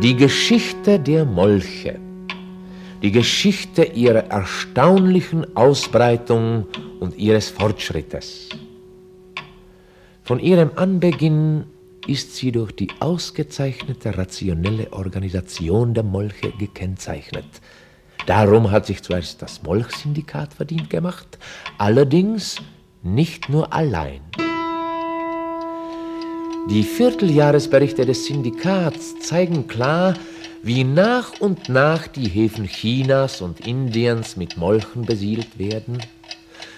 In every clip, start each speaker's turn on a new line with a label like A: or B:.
A: Die Geschichte der Molche, die Geschichte ihrer erstaunlichen Ausbreitung und ihres Fortschrittes. Von ihrem Anbeginn ist sie durch die ausgezeichnete rationelle Organisation der Molche gekennzeichnet. Darum hat sich zuerst das Molchsyndikat verdient gemacht, allerdings nicht nur allein. Die Vierteljahresberichte des Syndikats zeigen klar, wie nach und nach die Häfen Chinas und Indiens mit Molchen besiedelt werden,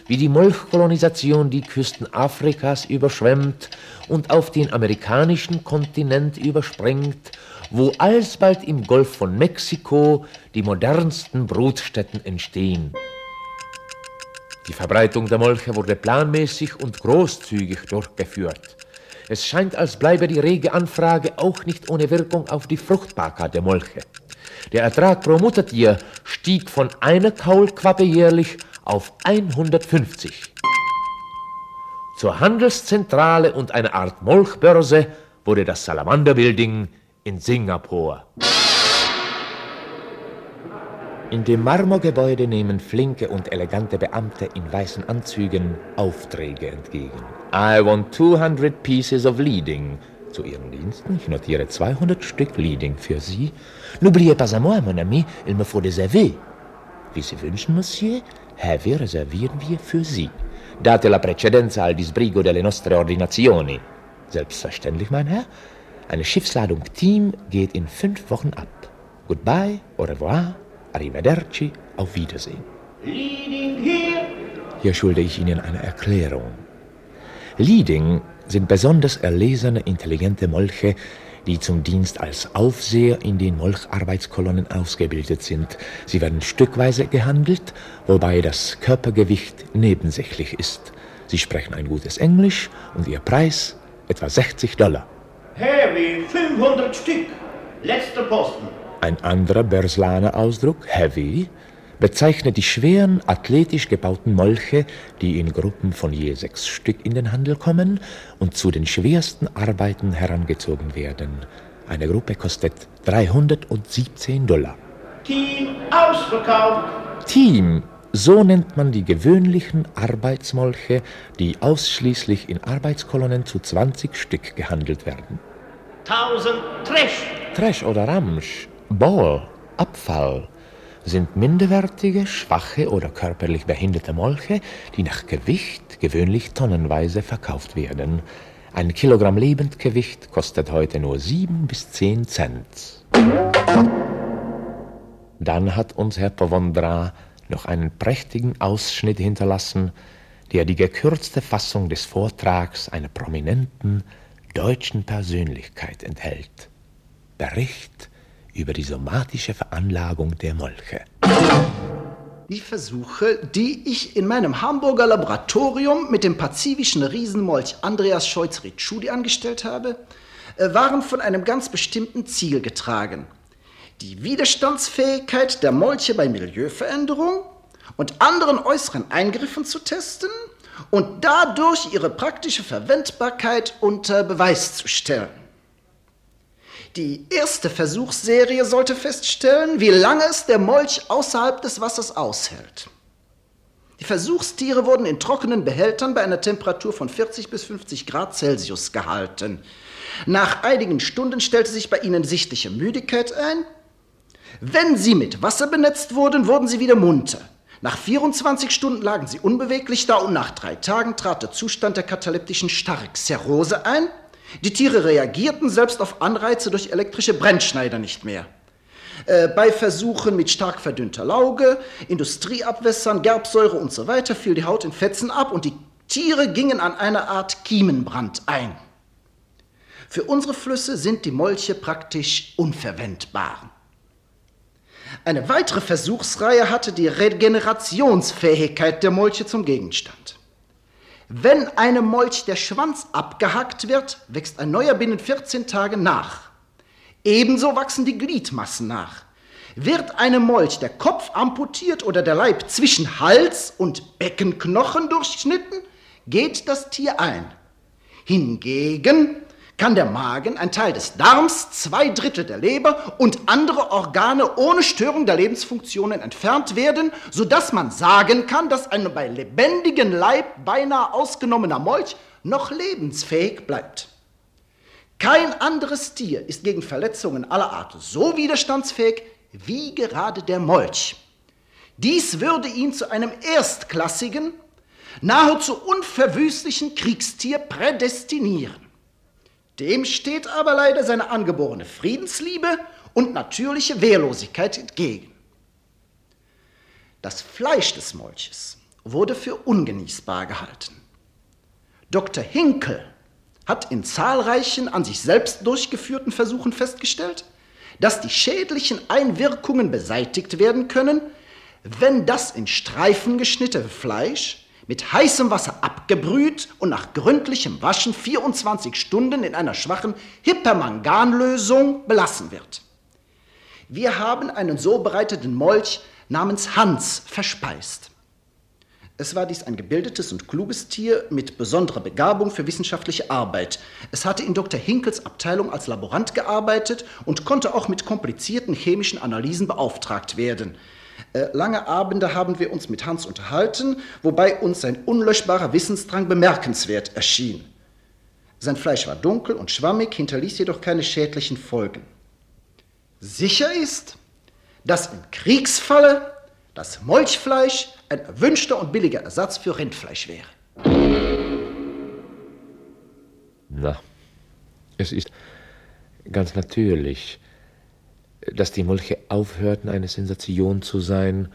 A: wie die Molchkolonisation die Küsten Afrikas überschwemmt und auf den amerikanischen Kontinent überspringt, wo alsbald im Golf von Mexiko die modernsten Brutstätten entstehen. Die Verbreitung der Molche wurde planmäßig und großzügig durchgeführt. Es scheint, als bleibe die rege Anfrage auch nicht ohne Wirkung auf die Fruchtbarkeit der Molche. Der Ertrag pro Muttertier stieg von einer Kaulquappe jährlich auf 150. Zur Handelszentrale und einer Art Molchbörse wurde das Salamander Building in Singapur. In dem Marmorgebäude nehmen flinke und elegante Beamte in weißen Anzügen Aufträge entgegen. I want 200 pieces of leading. Zu Ihren Diensten. Ich notiere 200 Stück Leading für Sie. N'oubliez pas à moi, mon ami, il me faut AV. Wie Sie wünschen, Monsieur, Heavy reservieren wir für Sie. Date la precedenza al disbrigo delle nostre ordinazioni. Selbstverständlich, mein Herr. Eine Schiffsladung Team geht in fünf Wochen ab. Goodbye, au revoir, Arrivederci, auf Wiedersehen.
B: Leading here.
A: Hier schulde ich Ihnen eine Erklärung. Leading sind besonders erlesene, intelligente Molche, die zum Dienst als Aufseher in den Molcharbeitskolonnen ausgebildet sind. Sie werden stückweise gehandelt, wobei das Körpergewicht nebensächlich ist. Sie sprechen ein gutes Englisch und ihr Preis etwa 60 Dollar.
B: Heavy, 500 Stück. Letzter Posten.
A: Ein anderer Berslaner Ausdruck, heavy, bezeichnet die schweren, athletisch gebauten Molche, die in Gruppen von je sechs Stück in den Handel kommen und zu den schwersten Arbeiten herangezogen werden. Eine Gruppe kostet 317 Dollar.
B: Team ausverkauft.
A: Team, so nennt man die gewöhnlichen Arbeitsmolche, die ausschließlich in Arbeitskolonnen zu 20 Stück gehandelt werden.
B: 1000 Trash.
A: Trash oder Ramsch, Ball, Abfall sind minderwertige, schwache oder körperlich behinderte Molche, die nach Gewicht gewöhnlich tonnenweise verkauft werden. Ein Kilogramm Lebendgewicht kostet heute nur sieben bis zehn Cent. Dann hat uns Herr Povondra noch einen prächtigen Ausschnitt hinterlassen, der die gekürzte Fassung des Vortrags einer prominenten deutschen Persönlichkeit enthält. Bericht über die somatische Veranlagung der Molche.
C: Die Versuche, die ich in meinem Hamburger Laboratorium mit dem pazifischen Riesenmolch Andreas Scheutz-Ritschudi angestellt habe, äh, waren von einem ganz bestimmten Ziel getragen. Die Widerstandsfähigkeit der Molche bei Milieuveränderung und anderen äußeren Eingriffen zu testen und dadurch ihre praktische Verwendbarkeit unter Beweis zu stellen. Die erste Versuchsserie sollte feststellen, wie lange es der Molch außerhalb des Wassers aushält. Die Versuchstiere wurden in trockenen Behältern bei einer Temperatur von 40 bis 50 Grad Celsius gehalten. Nach einigen Stunden stellte sich bei ihnen sichtliche Müdigkeit ein. Wenn sie mit Wasser benetzt wurden, wurden sie wieder munter. Nach 24 Stunden lagen sie unbeweglich da und nach drei Tagen trat der Zustand der kataleptischen Starrxerose ein. Die Tiere reagierten selbst auf Anreize durch elektrische Brennschneider nicht mehr. Äh, bei Versuchen mit stark verdünnter Lauge, Industrieabwässern, Gerbsäure und so weiter fiel die Haut in Fetzen ab und die Tiere gingen an eine Art Kiemenbrand ein. Für unsere Flüsse sind die Molche praktisch unverwendbar. Eine weitere Versuchsreihe hatte die Regenerationsfähigkeit der Molche zum Gegenstand. Wenn einem Molch der Schwanz abgehackt wird, wächst ein neuer binnen 14 Tagen nach. Ebenso wachsen die Gliedmassen nach. Wird einem Molch der Kopf amputiert oder der Leib zwischen Hals und Beckenknochen durchschnitten, geht das Tier ein. Hingegen kann der Magen, ein Teil des Darms, zwei Drittel der Leber und andere Organe ohne Störung der Lebensfunktionen entfernt werden, sodass man sagen kann, dass ein bei lebendigem Leib beinahe ausgenommener Molch noch lebensfähig bleibt. Kein anderes Tier ist gegen Verletzungen aller Art so widerstandsfähig wie gerade der Molch. Dies würde ihn zu einem erstklassigen, nahezu unverwüstlichen Kriegstier prädestinieren. Dem steht aber leider seine angeborene Friedensliebe und natürliche Wehrlosigkeit entgegen. Das Fleisch des Molches wurde für ungenießbar gehalten. Dr. Hinkel hat in zahlreichen an sich selbst durchgeführten Versuchen festgestellt, dass die schädlichen Einwirkungen beseitigt werden können, wenn das in Streifen geschnittene Fleisch mit heißem Wasser abgebrüht und nach gründlichem Waschen 24 Stunden in einer schwachen Hypermanganlösung belassen wird. Wir haben einen so bereiteten Molch namens Hans verspeist. Es war dies ein gebildetes und kluges Tier mit besonderer Begabung für wissenschaftliche Arbeit. Es hatte in Dr. Hinkels Abteilung als Laborant gearbeitet und konnte auch mit komplizierten chemischen Analysen beauftragt werden. Äh, lange Abende haben wir uns mit Hans unterhalten, wobei uns sein unlöschbarer Wissensdrang bemerkenswert erschien. Sein Fleisch war dunkel und schwammig, hinterließ jedoch keine schädlichen Folgen. Sicher ist, dass im Kriegsfalle das Molchfleisch ein erwünschter und billiger Ersatz für Rindfleisch wäre.
A: Na, es ist ganz natürlich, dass die Molche aufhörten, eine Sensation zu sein,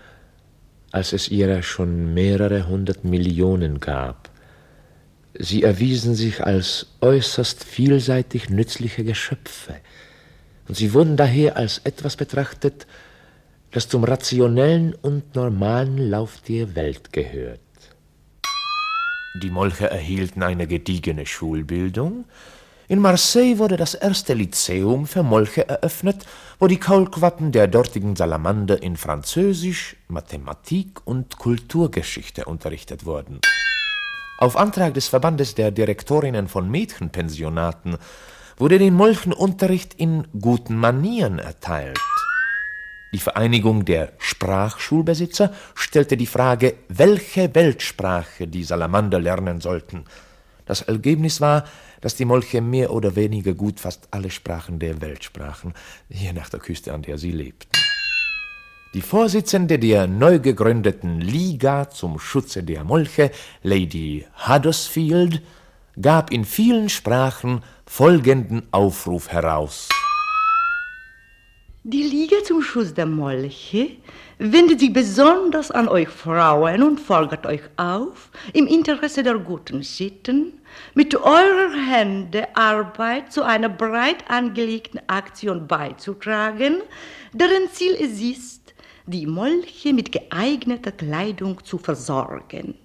A: als es ihrer schon mehrere hundert Millionen gab. Sie erwiesen sich als äußerst vielseitig nützliche Geschöpfe, und sie wurden daher als etwas betrachtet, das zum rationellen und normalen Lauf der Welt gehört. Die Molche erhielten eine gediegene Schulbildung, in Marseille wurde das erste Lyzeum für Molche eröffnet, wo die Kaulquappen der dortigen Salamander in Französisch, Mathematik und Kulturgeschichte unterrichtet wurden. Auf Antrag des Verbandes der Direktorinnen von Mädchenpensionaten wurde den Molchen Unterricht in guten Manieren erteilt. Die Vereinigung der Sprachschulbesitzer stellte die Frage, welche Weltsprache die Salamander lernen sollten. Das Ergebnis war, dass die Molche mehr oder weniger gut fast alle Sprachen der Welt sprachen, je nach der Küste, an der sie lebten. Die Vorsitzende der neu gegründeten Liga zum Schutze der Molche, Lady Huddersfield, gab in vielen Sprachen folgenden Aufruf heraus.
D: Die Liga zum Schutz der Molche wendet sich besonders an euch Frauen und fordert euch auf, im Interesse der guten Sitten mit eurer Hände Arbeit zu einer breit angelegten Aktion beizutragen, deren Ziel es ist, die Molche mit geeigneter Kleidung zu versorgen.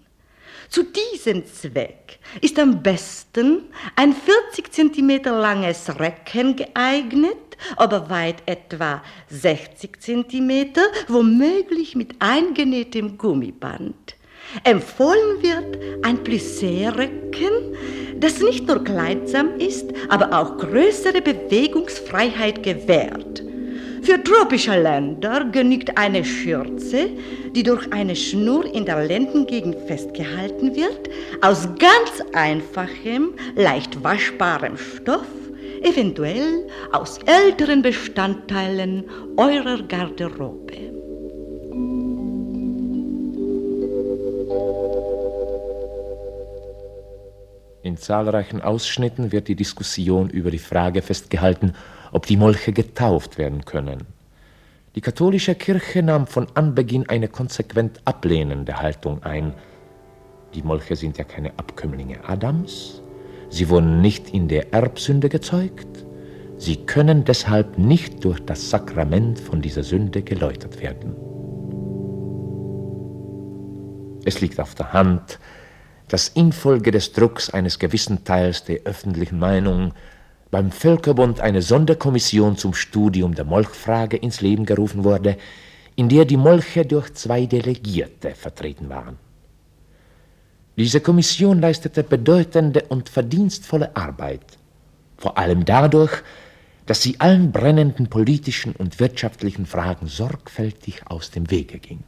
D: Zu diesem Zweck ist am besten ein 40 cm langes Recken geeignet, aber weit etwa 60 cm, womöglich mit eingenähtem Gummiband. Empfohlen wird ein Plissé-Röcken, das nicht nur kleidsam ist, aber auch größere Bewegungsfreiheit gewährt. Für tropische Länder genügt eine Schürze, die durch eine Schnur in der Lendengegend festgehalten wird, aus ganz einfachem, leicht waschbarem Stoff, eventuell aus älteren Bestandteilen eurer Garderobe.
A: In zahlreichen Ausschnitten wird die Diskussion über die Frage festgehalten, ob die Molche getauft werden können. Die katholische Kirche nahm von Anbeginn eine konsequent ablehnende Haltung ein. Die Molche sind ja keine Abkömmlinge Adams, sie wurden nicht in der Erbsünde gezeugt, sie können deshalb nicht durch das Sakrament von dieser Sünde geläutert werden. Es liegt auf der Hand, dass infolge des Drucks eines gewissen Teils der öffentlichen Meinung beim Völkerbund eine Sonderkommission zum Studium der Molchfrage ins Leben gerufen wurde, in der die Molche durch zwei Delegierte vertreten waren. Diese Kommission leistete bedeutende und verdienstvolle Arbeit. vor allem dadurch, dass sie allen brennenden politischen und wirtschaftlichen Fragen sorgfältig aus dem Wege ging.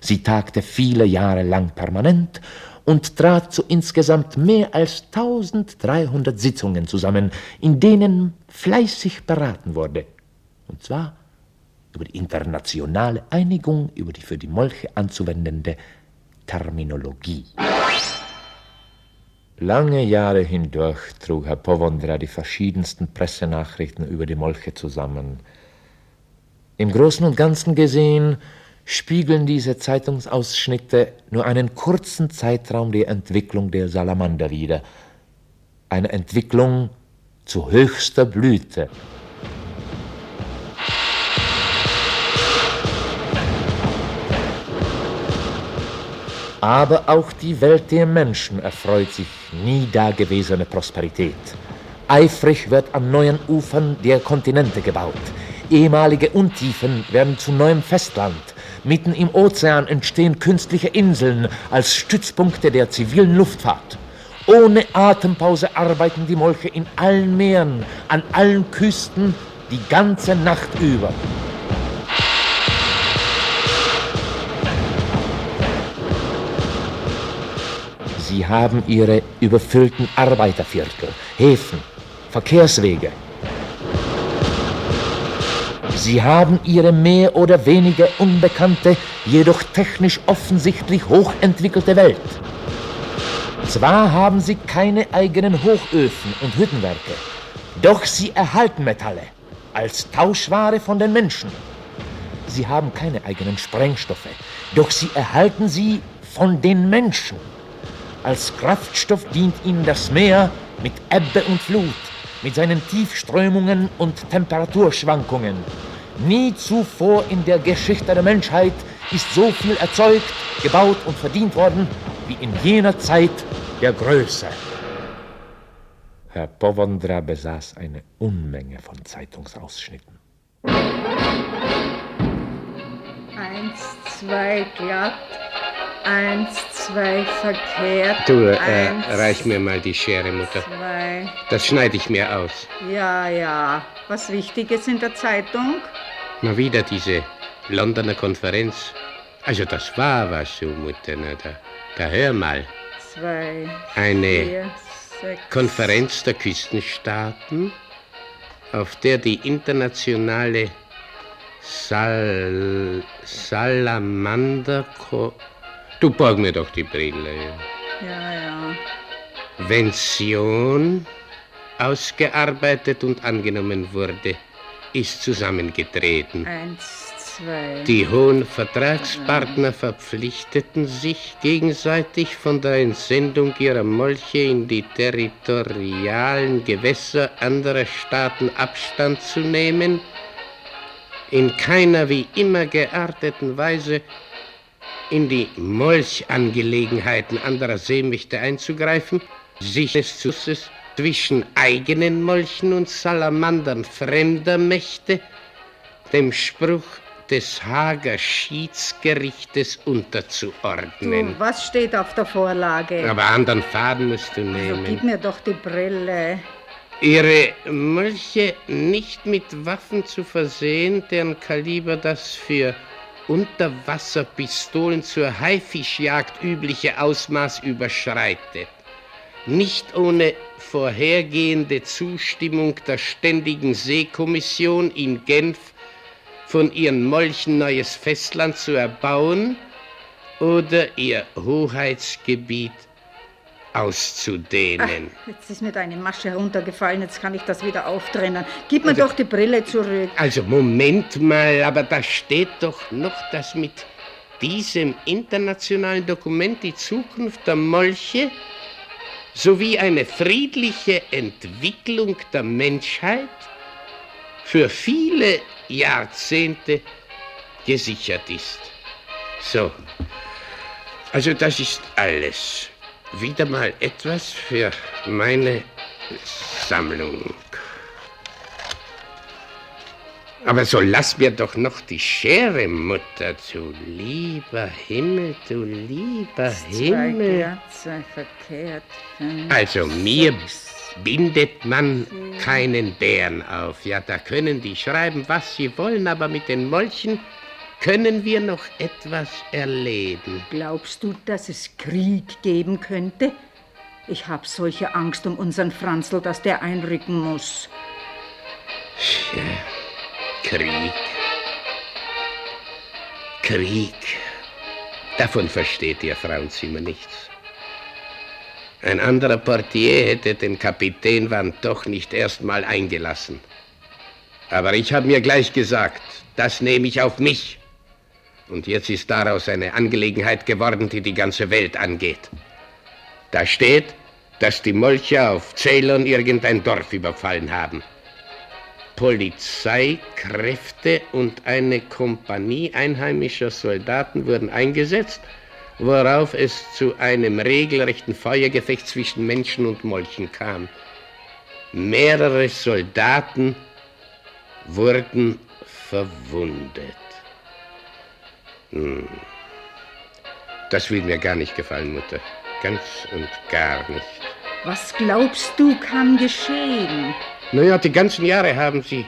A: Sie tagte viele Jahre lang permanent und trat zu insgesamt mehr als 1300 Sitzungen zusammen, in denen fleißig beraten wurde, und zwar über die internationale Einigung über die für die Molche anzuwendende Terminologie. Lange Jahre hindurch trug Herr Povondra die verschiedensten Pressenachrichten über die Molche zusammen. Im Großen und Ganzen gesehen spiegeln diese Zeitungsausschnitte nur einen kurzen Zeitraum der Entwicklung der Salamander wider. Eine Entwicklung zu höchster Blüte. Aber auch die Welt der Menschen erfreut sich nie dagewesene Prosperität. Eifrig wird an neuen Ufern der Kontinente gebaut. Ehemalige Untiefen werden zu neuem Festland. Mitten im Ozean entstehen künstliche Inseln als Stützpunkte der zivilen Luftfahrt. Ohne Atempause arbeiten die Molche in allen Meeren, an allen Küsten, die ganze Nacht über. Sie haben ihre überfüllten Arbeiterviertel, Häfen, Verkehrswege. Sie haben ihre mehr oder weniger unbekannte, jedoch technisch offensichtlich hochentwickelte Welt. Zwar haben sie keine eigenen Hochöfen und Hüttenwerke, doch sie erhalten Metalle als Tauschware von den Menschen. Sie haben keine eigenen Sprengstoffe, doch sie erhalten sie von den Menschen. Als Kraftstoff dient ihnen das Meer mit Ebbe und Flut, mit seinen Tiefströmungen und Temperaturschwankungen. Nie zuvor in der Geschichte der Menschheit ist so viel erzeugt, gebaut und verdient worden wie in jener Zeit der Größe. Herr Povondra besaß eine Unmenge von Zeitungsausschnitten.
D: Eins, zwei glatt, eins, zwei verkehrt.
E: Du, äh,
D: eins,
E: reich mir mal die Schere, Mutter.
D: Zwei.
E: Das schneide ich mir aus.
D: Ja, ja. Was Wichtiges in der Zeitung?
E: Mal wieder diese Londoner Konferenz. Also das war was so, Mutter. Na, da, da hör mal.
D: Zwei,
E: Eine
D: vier, sechs.
E: Konferenz der Küstenstaaten, auf der die internationale Sal Salamander... Du borg mir doch die Brille. Ja.
D: Ja.
E: Vention ausgearbeitet und angenommen wurde, ist zusammengetreten.
D: Eins, zwei.
E: Die hohen Vertragspartner verpflichteten sich gegenseitig von der Entsendung ihrer Molche in die territorialen Gewässer anderer Staaten Abstand zu nehmen, in keiner wie immer gearteten Weise in die Molchangelegenheiten anderer Seemächte einzugreifen, sich des Zusses zwischen eigenen Molchen und Salamandern fremder Mächte dem Spruch des Hager Schiedsgerichtes unterzuordnen.
D: Du, was steht auf der Vorlage?
E: Aber anderen Faden musst du
D: Also,
E: nehmen.
D: gib mir doch die Brille.
E: Ihre Molche nicht mit Waffen zu versehen, deren Kaliber das für Unterwasserpistolen zur Haifischjagd übliche Ausmaß überschreitet. Nicht ohne vorhergehende Zustimmung der Ständigen Seekommission in Genf von ihren Molchen neues Festland zu erbauen oder ihr Hoheitsgebiet auszudehnen.
D: Jetzt ist mir deine Masche heruntergefallen, jetzt kann ich das wieder auftrennen. Gib mir doch die Brille zurück.
E: Also Moment mal, aber da steht doch noch, dass mit diesem internationalen Dokument die Zukunft der Molche sowie eine friedliche Entwicklung der Menschheit für viele Jahrzehnte gesichert ist. So, also das ist alles. Wieder mal etwas für meine Sammlung. Aber so lass mir doch noch die Schere, Mutter, du lieber Himmel, du lieber Himmel. Also mir, bindet man keinen Bären auf. Ja, da können die schreiben, was sie wollen, aber mit den Molchen können wir noch etwas erleben.
F: Glaubst du, dass es Krieg geben könnte? Ich habe solche Angst um unseren Franzl, dass der einrücken muss.
E: Ja, Krieg. Krieg. Davon versteht ihr Frauenzimmer nichts. Ein anderer Portier hätte den Kapitän Van doch nicht erst mal eingelassen. Aber ich habe mir gleich gesagt, das nehme ich auf mich. Und jetzt ist daraus eine Angelegenheit geworden, die die ganze Welt angeht. Da steht, dass die Molcher auf Ceylon irgendein Dorf überfallen haben. Polizeikräfte und eine Kompanie einheimischer Soldaten wurden eingesetzt, worauf es zu einem regelrechten Feuergefecht zwischen Menschen und Molchen kam. Mehrere Soldaten wurden verwundet. Hm. Das will mir gar nicht gefallen, Mutter. Ganz und gar nicht.
F: Was glaubst du, kann geschehen?
E: Naja, die ganzen Jahre haben Sie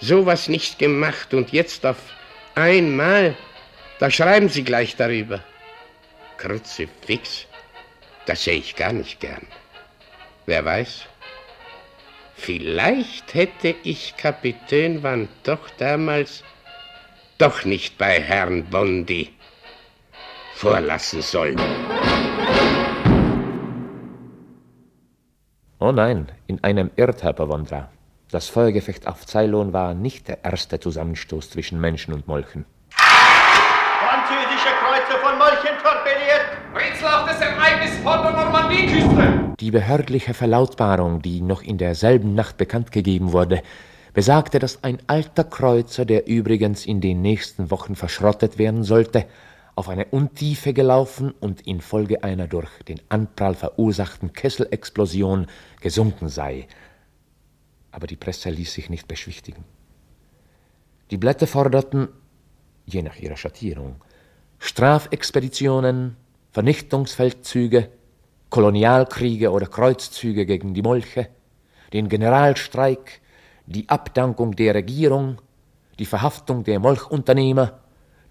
E: sowas nicht gemacht und jetzt auf einmal, da schreiben Sie gleich darüber. Kruzifix, das sehe ich gar nicht gern. Wer weiß, vielleicht hätte ich Kapitän Van doch damals doch nicht bei Herrn Bondi vorlassen sollen.
A: Oh nein, in einem Irrtag, Wondra. Das Feuergefecht auf Ceylon war nicht der erste Zusammenstoß zwischen Menschen und Molchen.
B: Französische Kreuzer von Molchen torpediert.
G: Rätselhaftes Ereignis vor der Normandieküste.
A: Die behördliche Verlautbarung, die noch in derselben Nacht bekannt gegeben wurde, besagte, dass ein alter Kreuzer, der übrigens in den nächsten Wochen verschrottet werden sollte, auf eine Untiefe gelaufen und infolge einer durch den Anprall verursachten Kesselexplosion gesunken sei. Aber die Presse ließ sich nicht beschwichtigen. Die Blätter forderten, je nach ihrer Schattierung, Strafexpeditionen, Vernichtungsfeldzüge, Kolonialkriege oder Kreuzzüge gegen die Molche, den Generalstreik, die Abdankung der Regierung, die Verhaftung der Molchunternehmer,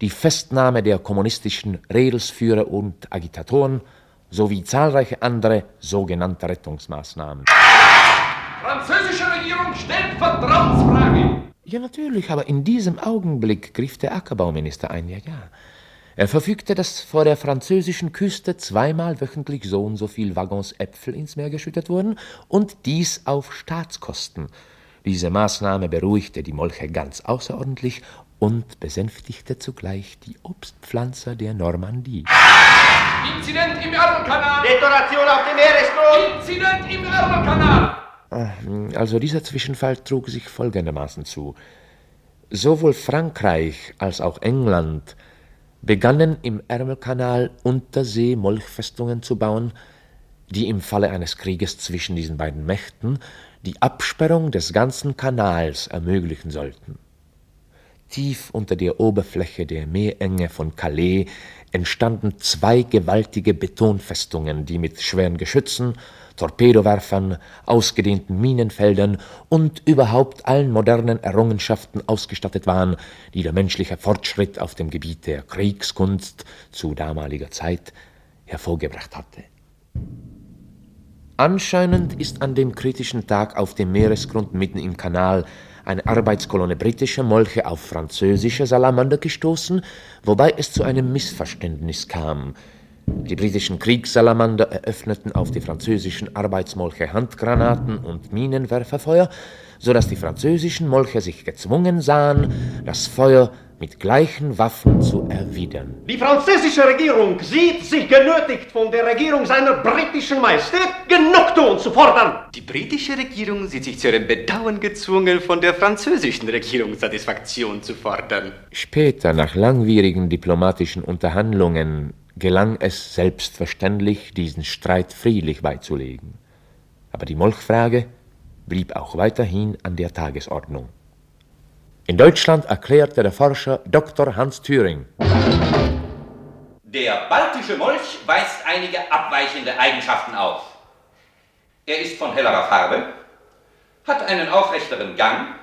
A: die Festnahme der kommunistischen Redelsführer und Agitatoren sowie zahlreiche andere sogenannte Rettungsmaßnahmen.
G: Französische Regierung stellt Vertrauensfrage.
A: Ja, natürlich, aber in diesem Augenblick griff der Ackerbauminister ein, ja, ja. Er verfügte, dass vor der französischen Küste zweimal wöchentlich so und so viel Waggons Äpfel ins Meer geschüttet wurden und dies auf Staatskosten. Diese Maßnahme beruhigte die Molche ganz außerordentlich und besänftigte zugleich die Obstpflanzer der Normandie.
G: Inzident im Ärmelkanal.
B: Detonation auf dem Meeresgrund.
G: Inzident im Ärmelkanal.
A: Also dieser Zwischenfall trug sich folgendermaßen zu. Sowohl Frankreich als auch England begannen im Ärmelkanal Untersee-Molchfestungen zu bauen, die im Falle eines Krieges zwischen diesen beiden Mächten die Absperrung des ganzen Kanals ermöglichen sollten. Tief unter der Oberfläche der Meerenge von Calais entstanden zwei gewaltige Betonfestungen, die mit schweren Geschützen, Torpedowerfern, ausgedehnten Minenfeldern und überhaupt allen modernen Errungenschaften ausgestattet waren, die der menschliche Fortschritt auf dem Gebiet der Kriegskunst zu damaliger Zeit hervorgebracht hatte. Anscheinend ist an dem kritischen Tag auf dem Meeresgrund mitten im Kanal eine Arbeitskolonne britischer Molche auf französische Salamander gestoßen, wobei es zu einem Missverständnis kam. Die britischen Kriegssalamander eröffneten auf die französischen Arbeitsmolche Handgranaten und Minenwerferfeuer, so dass die französischen Molche sich gezwungen sahen, das Feuer mit gleichen Waffen zu erwidern.
B: Die französische Regierung sieht sich genötigt, von der Regierung seiner britischen Majestät Genugtuung zu fordern.
H: Die britische Regierung sieht sich zu ihrem Bedauern gezwungen, von der französischen Regierung Satisfaktion zu fordern.
A: Später, nach langwierigen diplomatischen Unterhandlungen, gelang es selbstverständlich, diesen Streit friedlich beizulegen. Aber die Molchfrage blieb auch weiterhin an der Tagesordnung. In Deutschland erklärte der Forscher Dr. Hans Thüring.
I: Der baltische Molch weist einige abweichende Eigenschaften auf. Er ist von hellerer Farbe, hat einen aufrechteren Gang,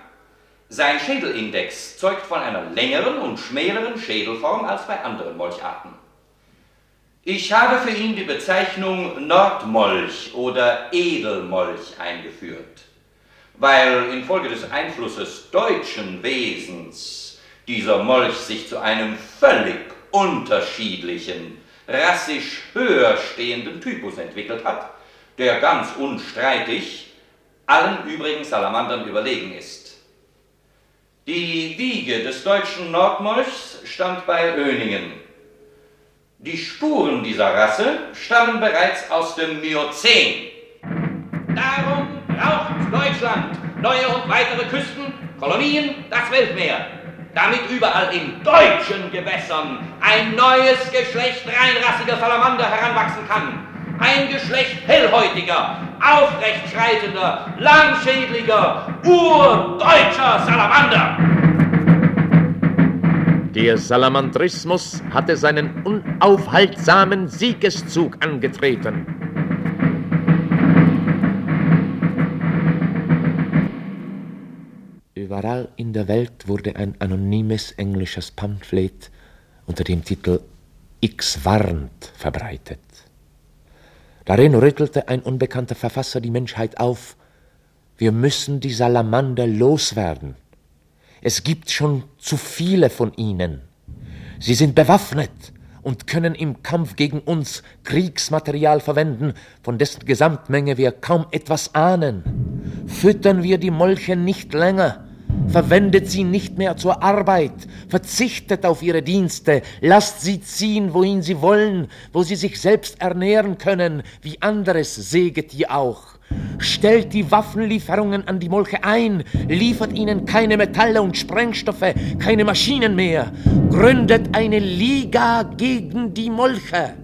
I: sein Schädelindex zeugt von einer längeren und schmäleren Schädelform als bei anderen Molcharten. Ich habe für ihn die Bezeichnung Nordmolch oder Edelmolch eingeführt, weil infolge des Einflusses deutschen Wesens dieser Molch sich zu einem völlig unterschiedlichen, rassisch höher stehenden Typus entwickelt hat, der ganz unstreitig allen übrigen Salamandern überlegen ist. Die Wiege des deutschen Nordmolchs stand bei Öningen. Die Spuren dieser Rasse stammen bereits aus dem Miozän. Darum Deutschland neue und weitere Küsten, Kolonien, das Weltmeer, damit überall in deutschen Gewässern ein neues Geschlecht reinrassiger Salamander heranwachsen kann. Ein Geschlecht hellhäutiger, aufrechtschreitender, langschädliger, urdeutscher Salamander.
A: Der Salamandrismus hatte seinen unaufhaltsamen Siegeszug angetreten. Überall in der Welt wurde ein anonymes englisches Pamphlet unter dem Titel X warnt verbreitet. Darin rüttelte ein unbekannter Verfasser die Menschheit auf, wir müssen die Salamander loswerden. Es gibt schon zu viele von ihnen. Sie sind bewaffnet und können im Kampf gegen uns Kriegsmaterial verwenden, von dessen Gesamtmenge wir kaum etwas ahnen. Füttern wir die Molche nicht länger, Verwendet sie nicht mehr zur Arbeit, verzichtet auf ihre Dienste, lasst sie ziehen, wohin sie wollen, wo sie sich selbst ernähren können, wie anderes säget ihr auch. Stellt die Waffenlieferungen an die Molche ein, liefert ihnen keine Metalle und Sprengstoffe, keine Maschinen mehr, gründet eine Liga gegen die Molche.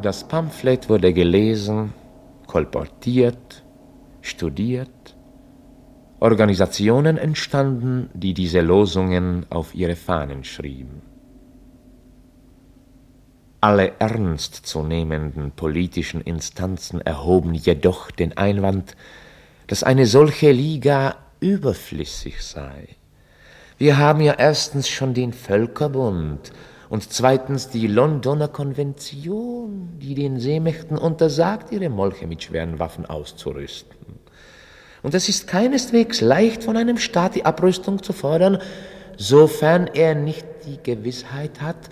A: Das Pamphlet wurde gelesen, kolportiert, studiert, Organisationen entstanden, die diese Losungen auf ihre Fahnen schrieben. Alle ernstzunehmenden politischen Instanzen erhoben jedoch den Einwand, dass eine solche Liga überflüssig sei. Wir haben ja erstens schon den Völkerbund und zweitens die Londoner Konvention, die den Seemächten untersagt, ihre Molche mit schweren Waffen auszurüsten. Und es ist keineswegs leicht von einem Staat die Abrüstung zu fordern, sofern er nicht die Gewissheit hat,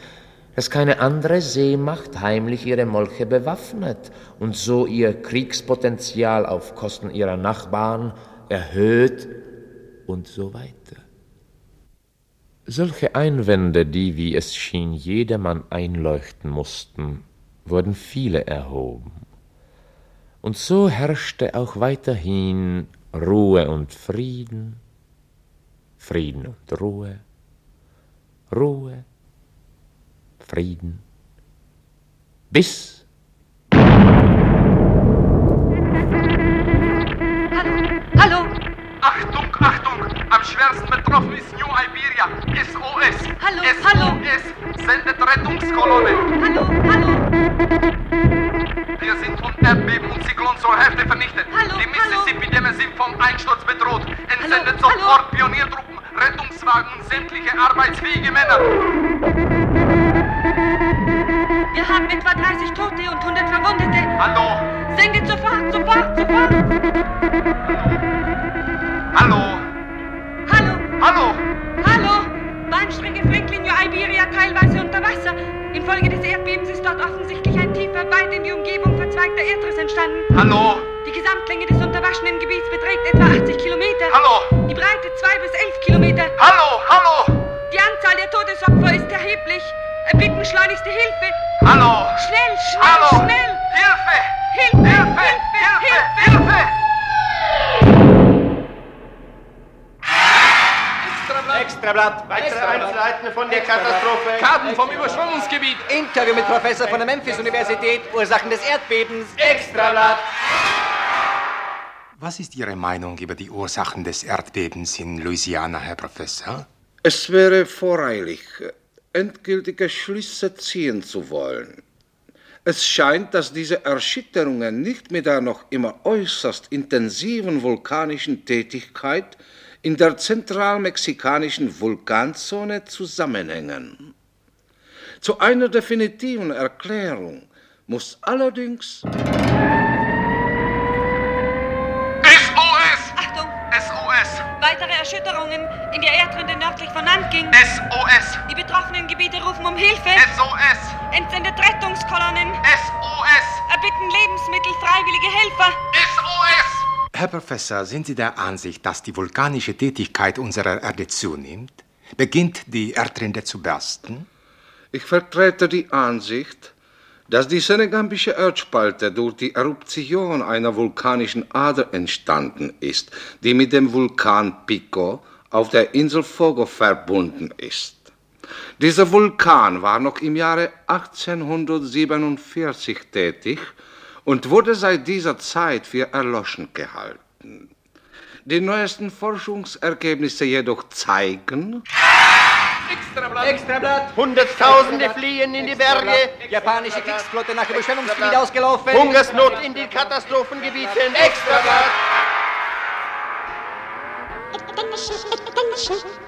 A: dass keine andere Seemacht heimlich ihre Molche bewaffnet und so ihr Kriegspotenzial auf Kosten ihrer Nachbarn erhöht und so weiter. Solche Einwände, die, wie es schien, jedermann einleuchten mussten, wurden viele erhoben. Und so herrschte auch weiterhin Ruhe und Frieden, Frieden und Ruhe, Ruhe, Frieden, bis.
J: Mississippi-Dämme sind vom Einsturz bedroht. Entsendet
D: Hallo,
J: sofort
D: hallo.
J: Pioniertruppen, Rettungswagen und sämtliche arbeitsfähige Männer.
D: Wir haben etwa 30 Tote und 100 Verwundete.
J: Hallo,
D: Sendet sofort, sofort, sofort!
J: hallo,
D: Hallo,
J: hallo!
D: hallo! Bahnstrecke Franklin, New Iberia teilweise unter Wasser. Infolge des Erdbebens ist dort offensichtlich ein tiefer, weit in die Umgebung verzweigter Erdriss entstanden.
J: Hallo,
D: Die Gesamtlänge des unterwaschenen Gebiets beträgt etwa 80 Kilometer.
J: hallo,
D: Die Breite 2 bis 11 Kilometer.
J: hallo, hallo,
D: Die Anzahl der Todesopfer ist erheblich. Bitten schleunigste Hilfe.
J: hallo,
D: Schnell, schnell,
J: hallo!
D: schnell!
J: Hilfe!
D: Hilfe,
J: Hilfe! Hilfe! Hilfe!
B: Extrablatt. Weitere Einzelheiten von der Katastrophe.
G: Karten vom Überschwemmungsgebiet.
H: Interview mit Professor von der Memphis-Universität, Ursachen des Erdbebens.
B: Extrablatt.
K: Was ist Ihre Meinung über die Ursachen des Erdbebens in Louisiana, Herr Professor?
L: Es wäre voreilig, endgültige Schlüsse ziehen zu wollen. Es scheint, dass diese Erschütterungen nicht mit der noch immer äußerst intensiven vulkanischen Tätigkeit in der zentralmexikanischen Vulkanzone zusammenhängen. Zu einer definitiven Erklärung muss allerdings
M: Nördlich von Nanking.
J: SOS.
M: Die betroffenen Gebiete rufen um Hilfe.
J: SOS.
M: Entsendet Rettungskolonnen.
J: SOS.
M: Erbitten Lebensmittel, freiwillige Helfer.
J: SOS.
K: Herr Professor, sind Sie der Ansicht, dass die vulkanische Tätigkeit unserer Erde zunimmt? Beginnt die Erdrinde zu bersten?
L: Ich vertrete die Ansicht, dass die senegambische Erdspalte durch die Eruption einer vulkanischen Ader entstanden ist, die mit dem Vulkan Pico auf der Insel Fogo verbunden ist. Dieser Vulkan war noch im Jahre 1847 tätig und wurde seit dieser Zeit für erloschen gehalten. Die neuesten Forschungsergebnisse jedoch zeigen,
B: Extrablatt. Extrablatt. Hunderttausende fliehen in die Berge.
N: Japanische Kriegsflotte nach Überschwemmungsgebiet ausgelaufen.
B: Hungersnot in die Katastrophengebieten. Extrablatt.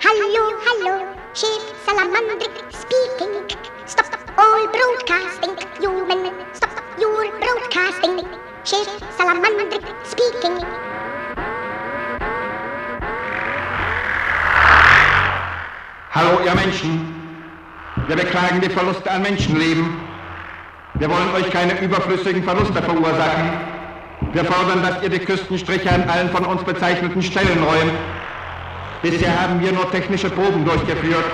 O: Hallo, hallo. Chief Salamandric speaking. Stop all broadcasting. Human, stop your broadcasting. Chief Salamandric speaking.
P: Hallo, ihr Menschen. Wir beklagen die Verluste an Menschenleben. Wir wollen euch keine überflüssigen Verluste verursachen. Wir fordern, dass ihr die Küstenstriche an allen von uns bezeichneten Stellen räumt. Bisher haben wir nur technische Proben durchgeführt.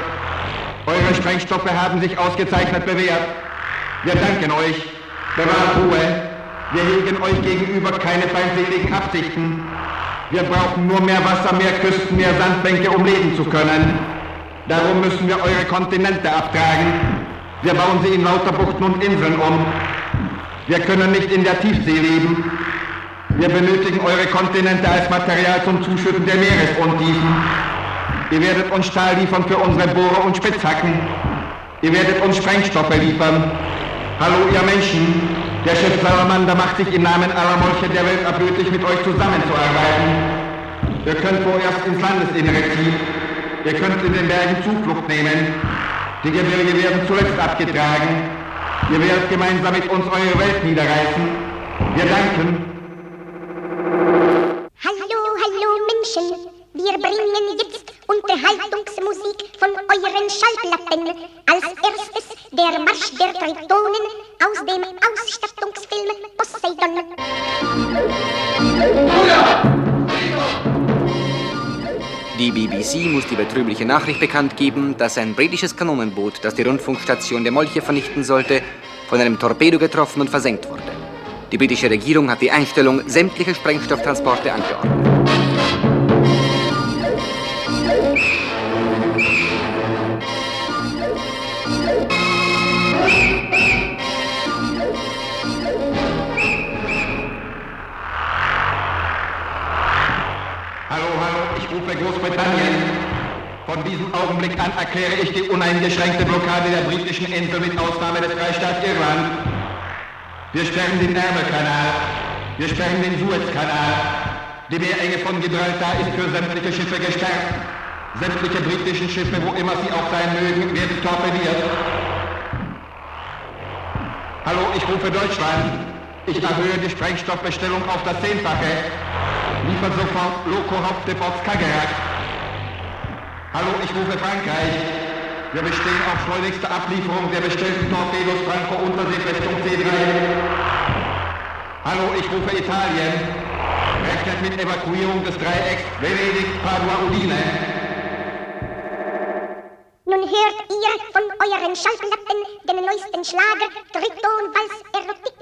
P: Eure Sprengstoffe haben sich ausgezeichnet bewährt. Wir danken euch. Bewahrt Ruhe. Wir hegen euch gegenüber keine feindseligen Absichten. Wir brauchen nur mehr Wasser, mehr Küsten, mehr Sandbänke, um leben zu können. Darum müssen wir eure Kontinente abtragen. Wir bauen sie in lauter Buchten und Inseln um. Wir können nicht in der Tiefsee leben. Wir benötigen eure Kontinente als Material zum Zuschütten der Meeresuntiefen. Ihr werdet uns Stahl liefern für unsere Bohrer und Spitzhacken. Ihr werdet uns Sprengstoffe liefern. Hallo, ihr Menschen. Der Chef Salamander macht sich im Namen aller Molche der Welt erbötlich, mit euch zusammenzuarbeiten. Ihr könnt vorerst ins Landesinnere ziehen. Ihr könnt in den Bergen Zuflucht nehmen. Die Gebirge werden zuletzt abgetragen. Ihr werdet gemeinsam mit uns eure Welt niederreißen. Wir danken.
O: Menschen. Wir bringen jetzt Unterhaltungsmusik von euren Schallplatten. Als erstes der Marsch der Tritonen aus dem Ausstattungsfilm Poseidon.
N: Die BBC muss die betrübliche Nachricht bekannt geben, dass ein britisches Kanonenboot, das die Rundfunkstation der Molche vernichten sollte, von einem Torpedo getroffen und versenkt wurde. Die britische Regierung hat die Einstellung sämtlicher Sprengstofftransporte angeordnet.
P: Rufe Großbritannien. Von diesem Augenblick an erkläre ich die uneingeschränkte Blockade der britischen Insel mit Ausnahme des Freistaats Irland. Wir sperren den Ärmelkanal. Wir sperren den Suezkanal. Die Meerenge von Gibraltar ist für sämtliche Schiffe gesperrt. Sämtliche britischen Schiffe, wo immer sie auch sein mögen, werden torpediert. Hallo, ich rufe Deutschland. Ich erhöhe die Sprengstoffbestellung auf das Zehnfache. Liefert sofort Loco Hauptdepots Skagerrak. Hallo, ich rufe Frankreich. Wir bestehen auf schleunigste Ablieferung der bestellten Torpedos Franco Unterseefestung C3. Hallo, ich rufe Italien. Rechnet mit Evakuierung des Dreiecks Venedig, Padua, Udine.
O: Nun hört ihr von euren Schallplatten den neuesten Schlager Triton Vals Erotik.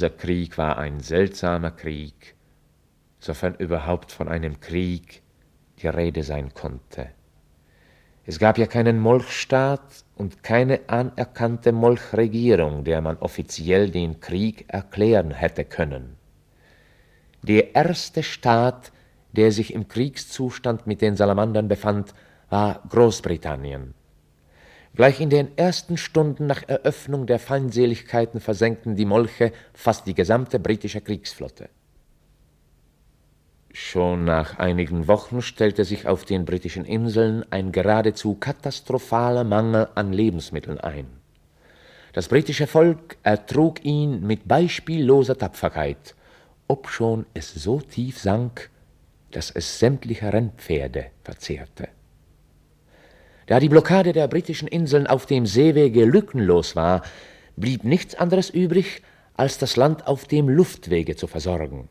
A: Dieser Krieg war ein seltsamer Krieg, sofern überhaupt von einem Krieg die Rede sein konnte. Es gab ja keinen Molchstaat und keine anerkannte Molchregierung, der man offiziell den Krieg erklären hätte können. Der erste Staat, der sich im Kriegszustand mit den Salamandern befand, war Großbritannien. Gleich in den ersten Stunden nach Eröffnung der Feindseligkeiten versenkten die Molche fast die gesamte britische Kriegsflotte. Schon nach einigen Wochen stellte sich auf den britischen Inseln ein geradezu katastrophaler Mangel an Lebensmitteln ein. Das britische Volk ertrug ihn mit beispielloser Tapferkeit, obschon es so tief sank, dass es sämtliche Rennpferde verzehrte. Da die Blockade der britischen Inseln auf dem Seewege lückenlos war, blieb nichts anderes übrig, als das Land auf dem Luftwege zu versorgen.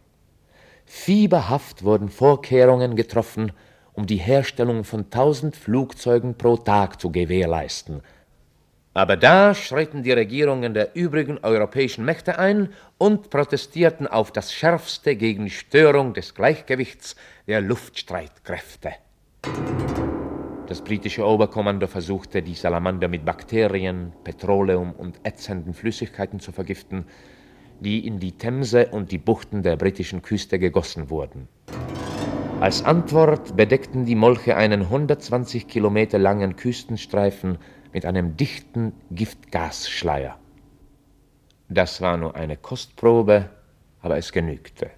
A: Fieberhaft wurden Vorkehrungen getroffen, um die Herstellung von tausend Flugzeugen pro Tag zu gewährleisten. Aber da schritten die Regierungen der übrigen europäischen Mächte ein und protestierten auf das schärfste gegen Störung des Gleichgewichts der Luftstreitkräfte. Das britische Oberkommando versuchte, die Salamander mit Bakterien, Petroleum und ätzenden Flüssigkeiten zu vergiften, die in die Themse und die Buchten der britischen Küste gegossen wurden. Als Antwort bedeckten die Molche einen 120 Kilometer langen Küstenstreifen mit einem dichten Giftgasschleier. Das war nur eine Kostprobe, aber es genügte.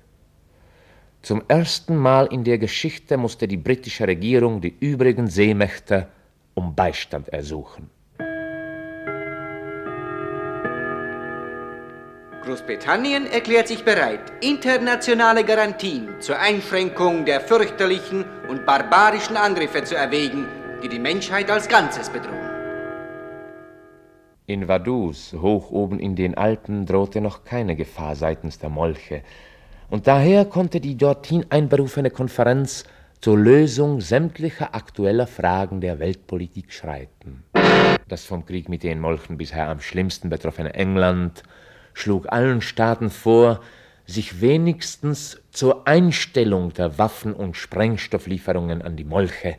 A: Zum ersten Mal in der Geschichte musste die britische Regierung die übrigen Seemächte um Beistand ersuchen.
N: Großbritannien erklärt sich bereit, internationale Garantien zur Einschränkung der fürchterlichen und barbarischen Angriffe zu erwägen, die die Menschheit als Ganzes bedrohen.
A: In Vaduz, hoch oben in den Alpen, drohte noch keine Gefahr seitens der Molche, und daher konnte die dorthin einberufene Konferenz zur Lösung sämtlicher aktueller Fragen der Weltpolitik schreiten. Das vom Krieg mit den Molchen bisher am schlimmsten betroffene England schlug allen Staaten vor, sich wenigstens zur Einstellung der Waffen- und Sprengstofflieferungen an die Molche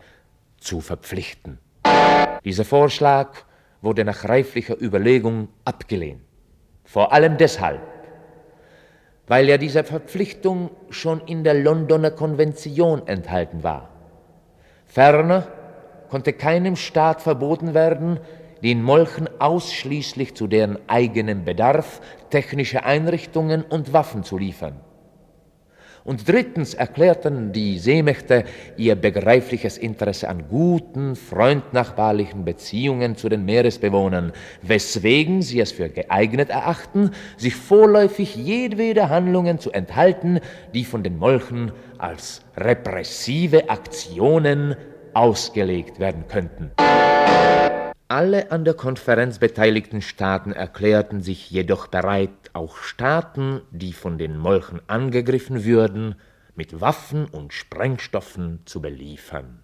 A: zu verpflichten. Dieser Vorschlag wurde nach reiflicher Überlegung abgelehnt. Vor allem deshalb, weil ja diese Verpflichtung schon in der Londoner Konvention enthalten war. Ferner konnte keinem Staat verboten werden, den Molchen ausschließlich zu deren eigenem Bedarf technische Einrichtungen und Waffen zu liefern. Und drittens erklärten die Seemächte ihr begreifliches Interesse an guten, freundnachbarlichen Beziehungen zu den Meeresbewohnern, weswegen sie es für geeignet erachten, sich vorläufig jedweder Handlungen zu enthalten, die von den Molchen als repressive Aktionen ausgelegt werden könnten. Alle an der Konferenz beteiligten Staaten erklärten sich jedoch bereit, auch Staaten, die von den Molchen angegriffen würden, mit Waffen und Sprengstoffen zu beliefern.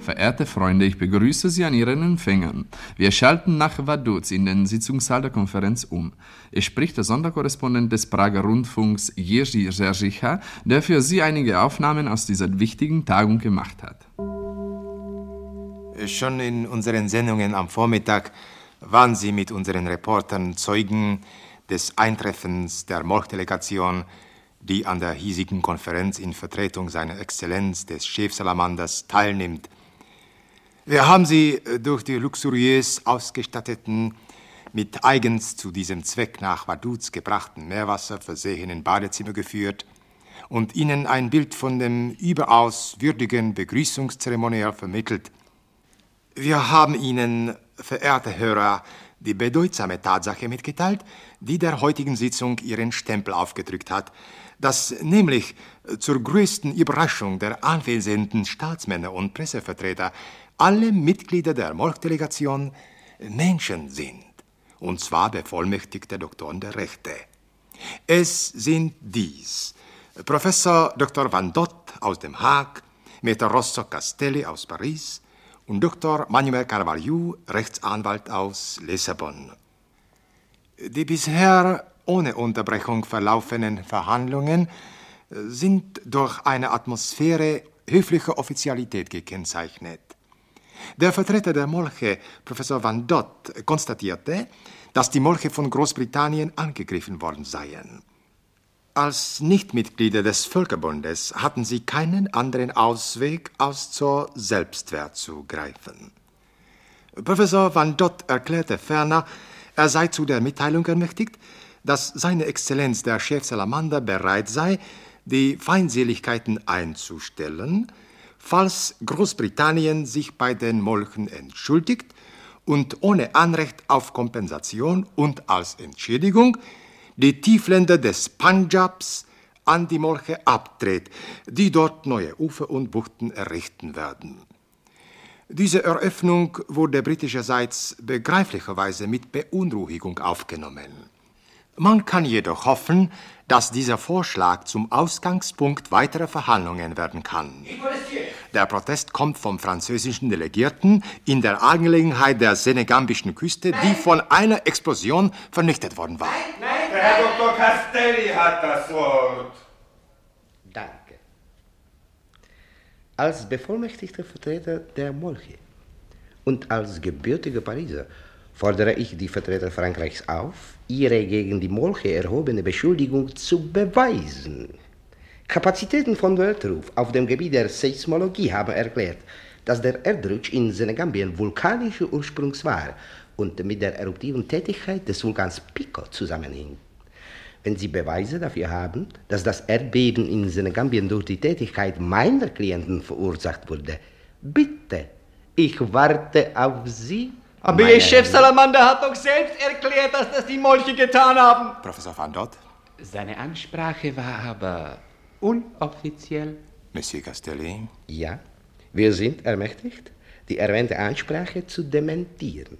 Q: Verehrte Freunde, ich begrüße Sie an Ihren Empfängern. Wir schalten nach Vaduz in den Sitzungssaal der Konferenz um. Es spricht der Sonderkorrespondent des Prager Rundfunks Jerzy Zerzicha, der für Sie einige Aufnahmen aus dieser wichtigen Tagung gemacht hat.
K: Schon in unseren Sendungen am Vormittag waren Sie mit unseren Reportern Zeugen des Eintreffens der Molch-Delegation, die an der hiesigen Konferenz in Vertretung seiner Exzellenz des Chefsalamanders teilnimmt. Wir haben sie äh, durch die luxuriös ausgestatteten, mit eigens zu diesem Zweck nach Vaduz gebrachten Meerwasser versehenen Badezimmer geführt und ihnen ein Bild von dem überaus würdigen Begrüßungszeremonial vermittelt. Wir haben Ihnen, verehrte Hörer, die bedeutsame Tatsache mitgeteilt, die der heutigen Sitzung ihren Stempel aufgedrückt hat, dass nämlich zur größten Überraschung der anwesenden Staatsmänner und Pressevertreter alle Mitglieder der Molch-Delegation Menschen sind, und zwar bevollmächtigte Doktoren der Rechte. Es sind dies Professor Dr. Van Dott aus dem Haag, Maitre Rosso Castelli aus Paris und Dr. Manuel Carvalho, Rechtsanwalt aus Lissabon. Die bisher ohne Unterbrechung verlaufenden Verhandlungen sind durch eine Atmosphäre höflicher Offizialität gekennzeichnet. Der Vertreter der Molche, Professor Van Dott, konstatierte, dass die Molche von Großbritannien angegriffen worden seien. Als Nichtmitglieder des Völkerbundes hatten sie keinen anderen Ausweg, als zur Selbstwehr zu greifen. Professor Van Dott erklärte ferner, er sei zu der Mitteilung ermächtigt, dass seine Exzellenz der Chef Salamander bereit sei, die Feindseligkeiten einzustellen, falls Großbritannien sich bei den Molchen entschuldigt und ohne Anrecht auf Kompensation und als Entschädigung die Tiefländer des Punjabs an die Molche abdreht, die dort neue Ufer und Buchten errichten werden. Diese Eröffnung wurde britischerseits begreiflicherweise mit Beunruhigung aufgenommen. Man kann jedoch hoffen, dass dieser Vorschlag zum Ausgangspunkt weiterer Verhandlungen werden kann. Der Protest kommt vom französischen Delegierten in der Angelegenheit der senegambischen Küste, die von einer Explosion vernichtet worden war.
R: Nein, nein, der Herr Dr. Castelli hat das Wort.
H: Danke. Als bevollmächtigter Vertreter der Molche und als gebürtiger Pariser fordere ich die Vertreter Frankreichs auf, ihre gegen die Molche erhobene Beschuldigung zu beweisen. Kapazitäten von Weltruf auf dem Gebiet der Seismologie haben erklärt, dass der Erdrutsch in Senegambien vulkanischer Ursprungs war und mit der eruptiven Tätigkeit des Vulkans Pico zusammenhing. Wenn Sie Beweise dafür haben, dass das Erdbeben in Senegambien durch die Tätigkeit meiner Klienten verursacht wurde, bitte, ich warte auf Sie.
N: Aber Ihr Chef Salamander hat doch selbst erklärt, dass das die Molche getan haben.
K: Professor Van Dott?
H: Seine Ansprache war aber unoffiziell.
K: Monsieur Castelli?
H: Ja, wir sind ermächtigt, die erwähnte Ansprache zu dementieren.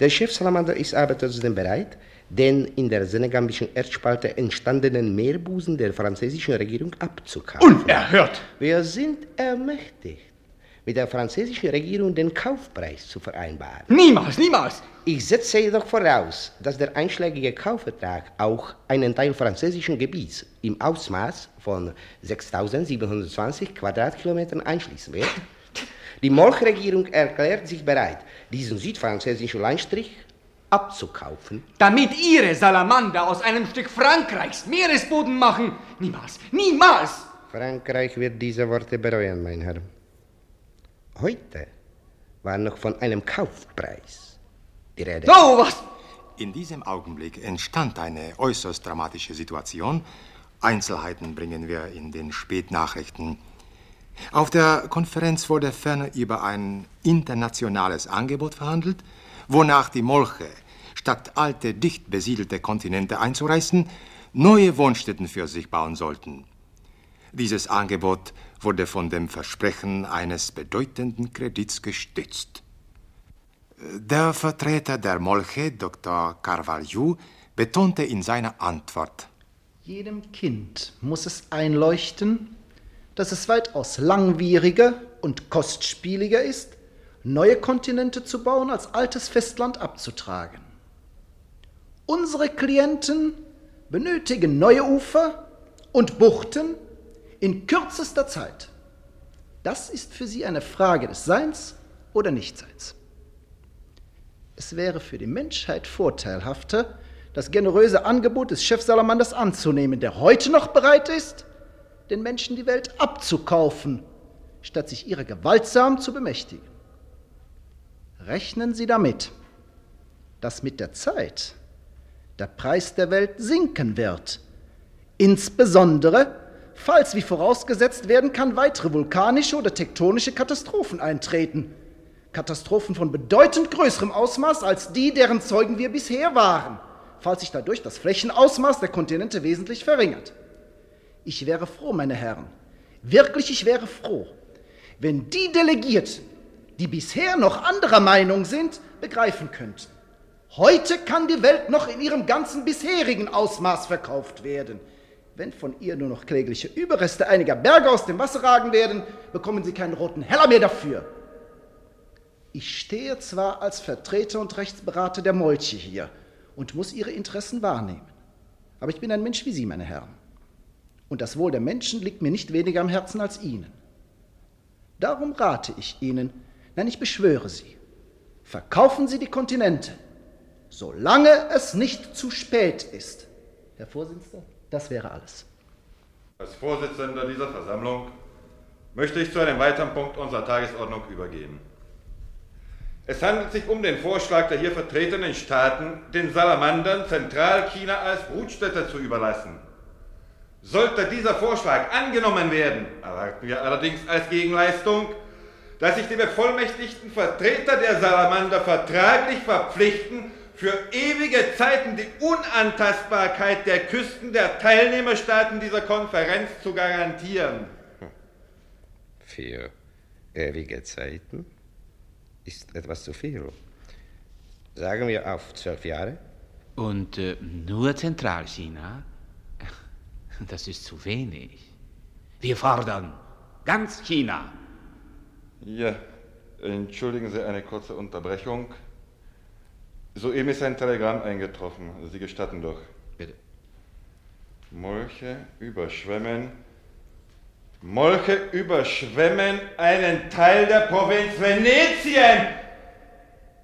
H: Der Chef Salamander ist aber trotzdem bereit, den in der senegambischen Erdspalte entstandenen Meerbusen der französischen Regierung abzukaufen.
N: Unerhört!
H: Wir sind ermächtigt, mit der französischen Regierung den Kaufpreis zu vereinbaren.
N: Niemals, niemals!
H: Ich setze jedoch voraus, dass der einschlägige Kaufvertrag auch einen Teil französischen Gebiets im Ausmaß von 6720 Quadratkilometern einschließen wird. Die Molch-Regierung erklärt sich bereit, diesen südfranzösischen Landstrich abzukaufen.
N: Damit Ihre Salamander aus einem Stück Frankreichs Meeresboden machen. Niemals, niemals!
H: Frankreich wird diese Worte bereuen, mein Herr. Heute war noch von einem Kaufpreis die Rede.
N: So was!
K: In diesem Augenblick entstand eine äußerst dramatische Situation. Einzelheiten bringen wir in den Spätnachrichten. Auf der Konferenz wurde ferner über ein internationales Angebot verhandelt, wonach die Molche, statt alte, dicht besiedelte Kontinente einzureißen, neue Wohnstätten für sich bauen sollten. Dieses Angebot wurde von dem Versprechen eines bedeutenden Kredits gestützt. Der Vertreter der Molche, Dr. Carvalho, betonte in seiner Antwort,
C: Jedem Kind muss es einleuchten, dass es weitaus langwieriger und kostspieliger ist, neue Kontinente zu bauen, als altes Festland abzutragen. Unsere Klienten benötigen neue Ufer und Buchten in kürzester Zeit. Das ist für sie eine Frage des Seins oder Nichtseins. Es wäre für die Menschheit vorteilhafter, das generöse Angebot des Chefsalamanders anzunehmen, der heute noch bereit ist, den Menschen die Welt abzukaufen, statt sich ihrer gewaltsam zu bemächtigen. Rechnen Sie damit, dass mit der Zeit der Preis der Welt sinken wird, insbesondere falls, wie vorausgesetzt werden kann, weitere vulkanische oder tektonische Katastrophen eintreten. Katastrophen von bedeutend größerem Ausmaß als die, deren Zeugen wir bisher waren, falls sich dadurch das Flächenausmaß der Kontinente wesentlich verringert. Ich wäre froh, meine Herren, wirklich, ich wäre froh, wenn die Delegierten, die bisher noch anderer Meinung sind, begreifen könnten. Heute kann die Welt noch in ihrem ganzen bisherigen Ausmaß verkauft werden. Wenn von ihr nur noch klägliche Überreste einiger Berge aus dem Wasser ragen werden, bekommen sie keinen roten Heller mehr dafür. Ich stehe zwar als Vertreter und Rechtsberater der Molche hier und muss ihre Interessen wahrnehmen. Aber ich bin ein Mensch wie Sie, meine Herren. Und das Wohl der Menschen liegt mir nicht weniger am Herzen als Ihnen. Darum rate ich Ihnen, nein, ich beschwöre Sie, verkaufen Sie die Kontinente, solange es nicht zu spät ist. Herr Vorsitzender, das wäre alles.
R: Als Vorsitzender dieser Versammlung möchte ich zu einem weiteren Punkt unserer Tagesordnung übergehen. Es handelt sich um den Vorschlag der hier vertretenen Staaten, den Salamandern Zentralchina als Brutstätte zu überlassen. Sollte dieser Vorschlag angenommen werden, erwarten wir allerdings als Gegenleistung, dass sich die bevollmächtigten Vertreter der Salamander vertraglich verpflichten, für ewige Zeiten die Unantastbarkeit der Küsten der Teilnehmerstaaten dieser Konferenz zu garantieren.
E: Für ewige Zeiten ist etwas zu viel. Sagen wir auf zwölf Jahre?
S: Und äh, nur Zentralchina? Das ist zu wenig. Wir fordern ganz China.
R: Ja, entschuldigen Sie eine kurze Unterbrechung. Soeben ist ein Telegramm eingetroffen. Sie gestatten doch.
S: Bitte.
R: Molche überschwemmen. Molche überschwemmen einen Teil der Provinz Venetien.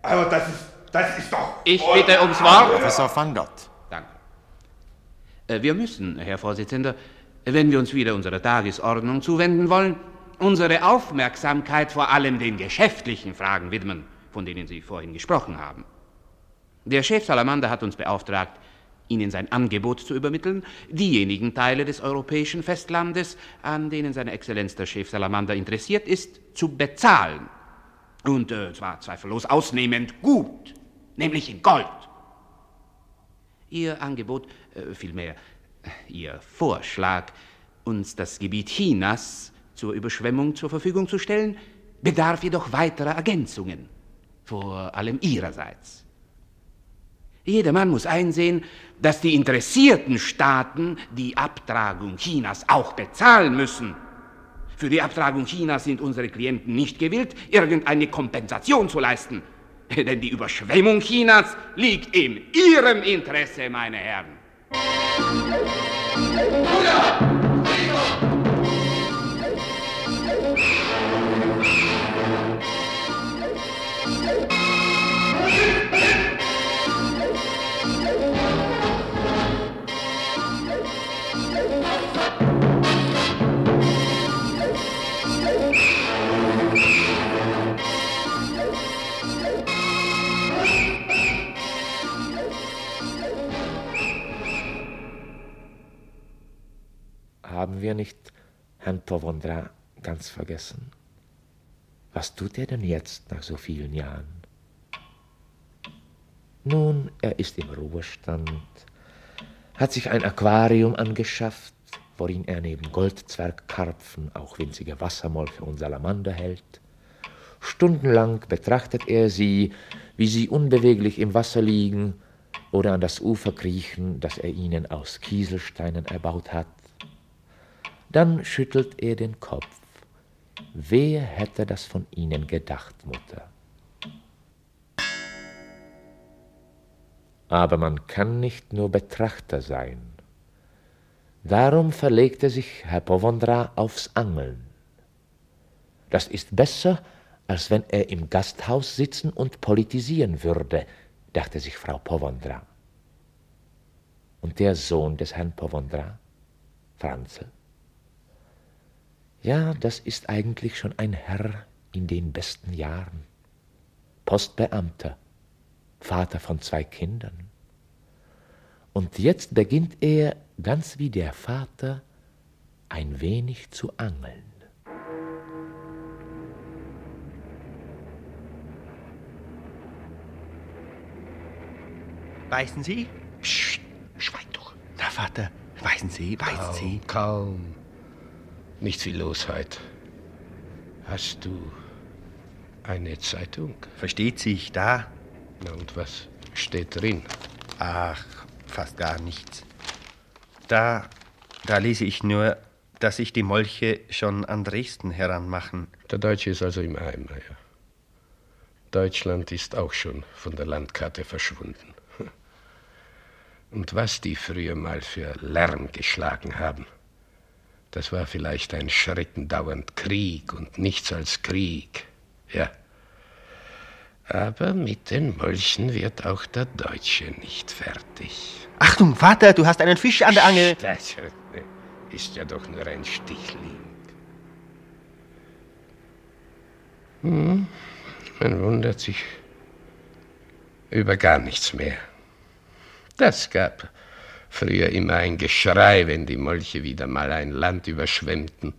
R: Aber das ist, das ist doch.
S: Ich bitte ums Wort.
K: Professor van Dott.
S: Danke. Äh, Wir müssen, Herr Vorsitzender, wenn wir uns wieder unserer Tagesordnung zuwenden wollen, unsere Aufmerksamkeit vor allem den geschäftlichen Fragen widmen, von denen Sie vorhin gesprochen haben. Der Chef Salamander hat uns beauftragt, Ihnen sein Angebot zu übermitteln, diejenigen Teile des europäischen Festlandes, an denen seine Exzellenz der Chef Salamander interessiert ist, zu bezahlen. Und äh, zwar zweifellos ausnehmend gut, nämlich in Gold. Ihr Angebot, äh, vielmehr Ihr Vorschlag, uns das Gebiet Chinas zur Überschwemmung zur Verfügung zu stellen, bedarf jedoch weiterer Ergänzungen, vor allem Ihrerseits. Jedermann muss einsehen, dass die interessierten Staaten die Abtragung Chinas auch bezahlen müssen. Für die Abtragung Chinas sind unsere Klienten nicht gewillt, irgendeine Kompensation zu leisten. Denn die Überschwemmung Chinas liegt in Ihrem Interesse, meine Herren.
A: Haben wir nicht Herrn Povondra ganz vergessen? Was tut er denn jetzt nach so vielen Jahren? Nun, er ist im Ruhestand, hat sich ein Aquarium angeschafft, worin er neben Goldzwergkarpfen auch winzige Wassermolche und Salamander hält. Stundenlang betrachtet er sie, wie sie unbeweglich im Wasser liegen oder an das Ufer kriechen, das er ihnen aus Kieselsteinen erbaut hat. Dann schüttelt er den Kopf. Wer hätte das von Ihnen gedacht, Mutter? Aber man kann nicht nur Betrachter sein. Darum verlegte sich Herr Povondra aufs Angeln. Das ist besser, als wenn er im Gasthaus sitzen und politisieren würde, dachte sich Frau Povondra. Und der Sohn des Herrn Povondra, Franzl? Ja, das ist eigentlich schon ein Herr in den besten Jahren. Postbeamter, Vater von zwei Kindern. Und jetzt beginnt er, ganz wie der Vater, ein wenig zu angeln.
T: Weißen Sie? Psst, schweig doch. Na, Vater, weißen Sie, weißen
E: kaum,
T: Sie?
E: Kaum. Nicht viel los heute. Hast du eine Zeitung?
T: Versteht sich, da?
E: Na und was steht drin?
T: Ach, fast gar nichts. Da, da lese ich nur, dass sich die Molche schon an Dresden heranmachen.
E: Der Deutsche ist also im Eimer, ja. Deutschland ist auch schon von der Landkarte verschwunden. Und was die früher mal für Lärm geschlagen haben, das war vielleicht ein schreckendauernd Krieg und nichts als Krieg. Ja. Aber mit den Molchen wird auch der Deutsche nicht fertig.
T: Achtung, Vater, du hast einen Fisch an der Angel.
E: Das ist ja doch nur ein Stichling. Hm, man wundert sich über gar nichts mehr. Das gab früher immer ein Geschrei, wenn die Molche wieder mal ein Land überschwemmten.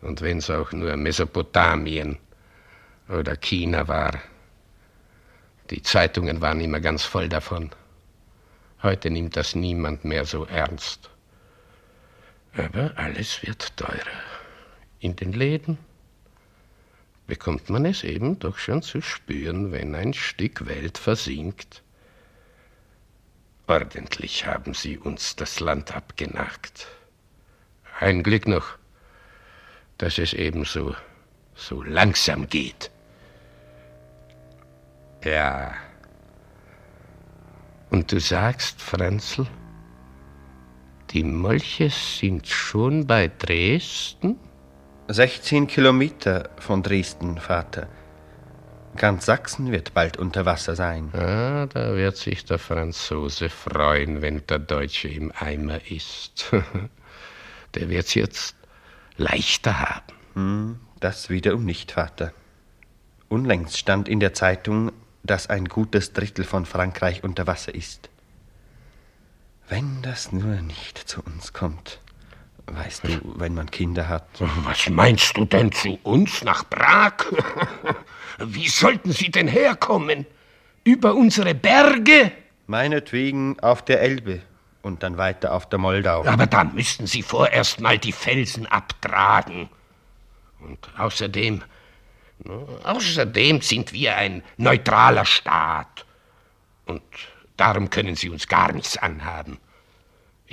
E: Und wenn es auch nur Mesopotamien oder China war. Die Zeitungen waren immer ganz voll davon. Heute nimmt das niemand mehr so ernst. Aber alles wird teurer. In den Läden bekommt man es eben doch schon zu spüren, wenn ein Stück Welt versinkt. Ordentlich haben sie uns das Land abgenagt. Ein Glück noch, dass es ebenso so langsam geht. Ja. Und du sagst, Franzl, die Molche sind schon bei Dresden?
T: 16 Kilometer von Dresden, Vater. Ganz Sachsen wird bald unter Wasser sein.
E: Ah, da wird sich der Franzose freuen, wenn der Deutsche im Eimer ist. der wird's jetzt leichter haben.
T: Hm, das wiederum nicht, Vater. Unlängst stand in der Zeitung, dass ein gutes Drittel von Frankreich unter Wasser ist. Wenn das nur nicht zu uns kommt. Weißt du, wenn man Kinder hat.
E: Was meinst du denn zu uns nach Prag? Wie sollten sie denn herkommen? Über unsere Berge?
T: Meinetwegen auf der Elbe und dann weiter auf der Moldau.
E: Aber dann müssten sie vorerst mal die Felsen abtragen. Und außerdem, außerdem sind wir ein neutraler Staat. Und darum können sie uns gar nichts anhaben.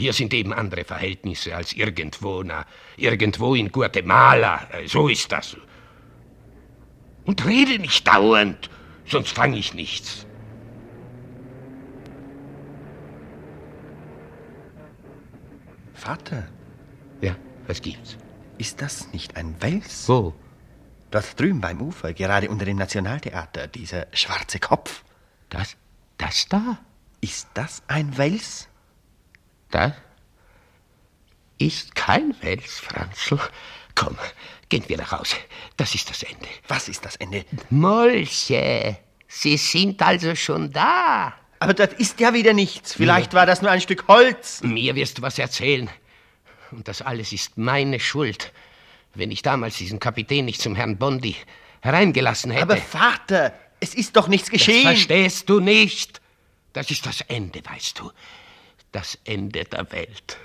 E: Hier sind eben andere Verhältnisse als irgendwo, na, irgendwo in Guatemala. Äh, so ist das. Und rede nicht dauernd, sonst fange ich nichts.
T: Vater.
E: Ja, was gibt's?
T: Ist das nicht ein Wels?
E: Wo?
T: Dort drüben beim Ufer, gerade unter dem Nationaltheater, dieser schwarze Kopf.
E: Das? Das da?
T: Ist das ein Wels?
E: Das ist kein Wels, Franzl. Komm, gehen wir nach Hause. Das ist das Ende.
T: Was ist das Ende?
E: Molche. Sie sind also schon da.
T: Aber das ist ja wieder nichts. Vielleicht war das nur ein Stück Holz.
E: Mir wirst du was erzählen. Und das alles ist meine Schuld. Wenn ich damals diesen Kapitän nicht zum Herrn Bondi hereingelassen hätte.
T: Aber Vater, es ist doch nichts geschehen.
E: Das verstehst du nicht. Das ist das Ende, weißt du. Das Ende der Welt.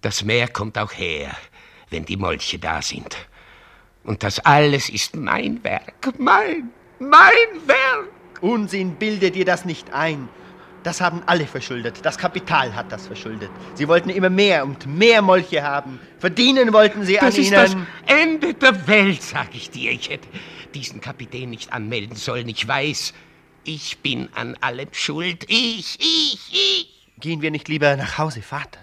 E: Das Meer kommt auch her, wenn die Molche da sind. Und das alles ist mein Werk. Mein, mein Werk.
T: Unsinn, bilde dir das nicht ein. Das haben alle verschuldet. Das Kapital hat das verschuldet. Sie wollten immer mehr und mehr Molche haben. Verdienen wollten sie
E: das
T: an
E: ist
T: ihnen.
E: Das Ende der Welt, sag ich dir. Ich hätte diesen Kapitän nicht anmelden sollen. Ich weiß, ich bin an allem schuld. Ich, ich, ich.
T: Gehen wir nicht lieber nach Hause, Vater?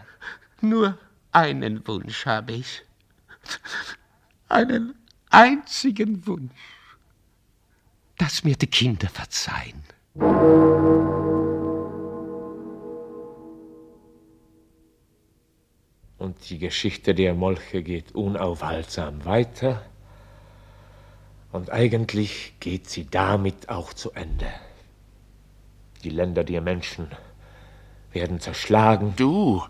E: Nur einen Wunsch habe ich. Einen einzigen Wunsch. Dass mir die Kinder verzeihen. Und die Geschichte der Molche geht unaufhaltsam weiter. Und eigentlich geht sie damit auch zu Ende. Die Länder der Menschen werden zerschlagen.
A: Du!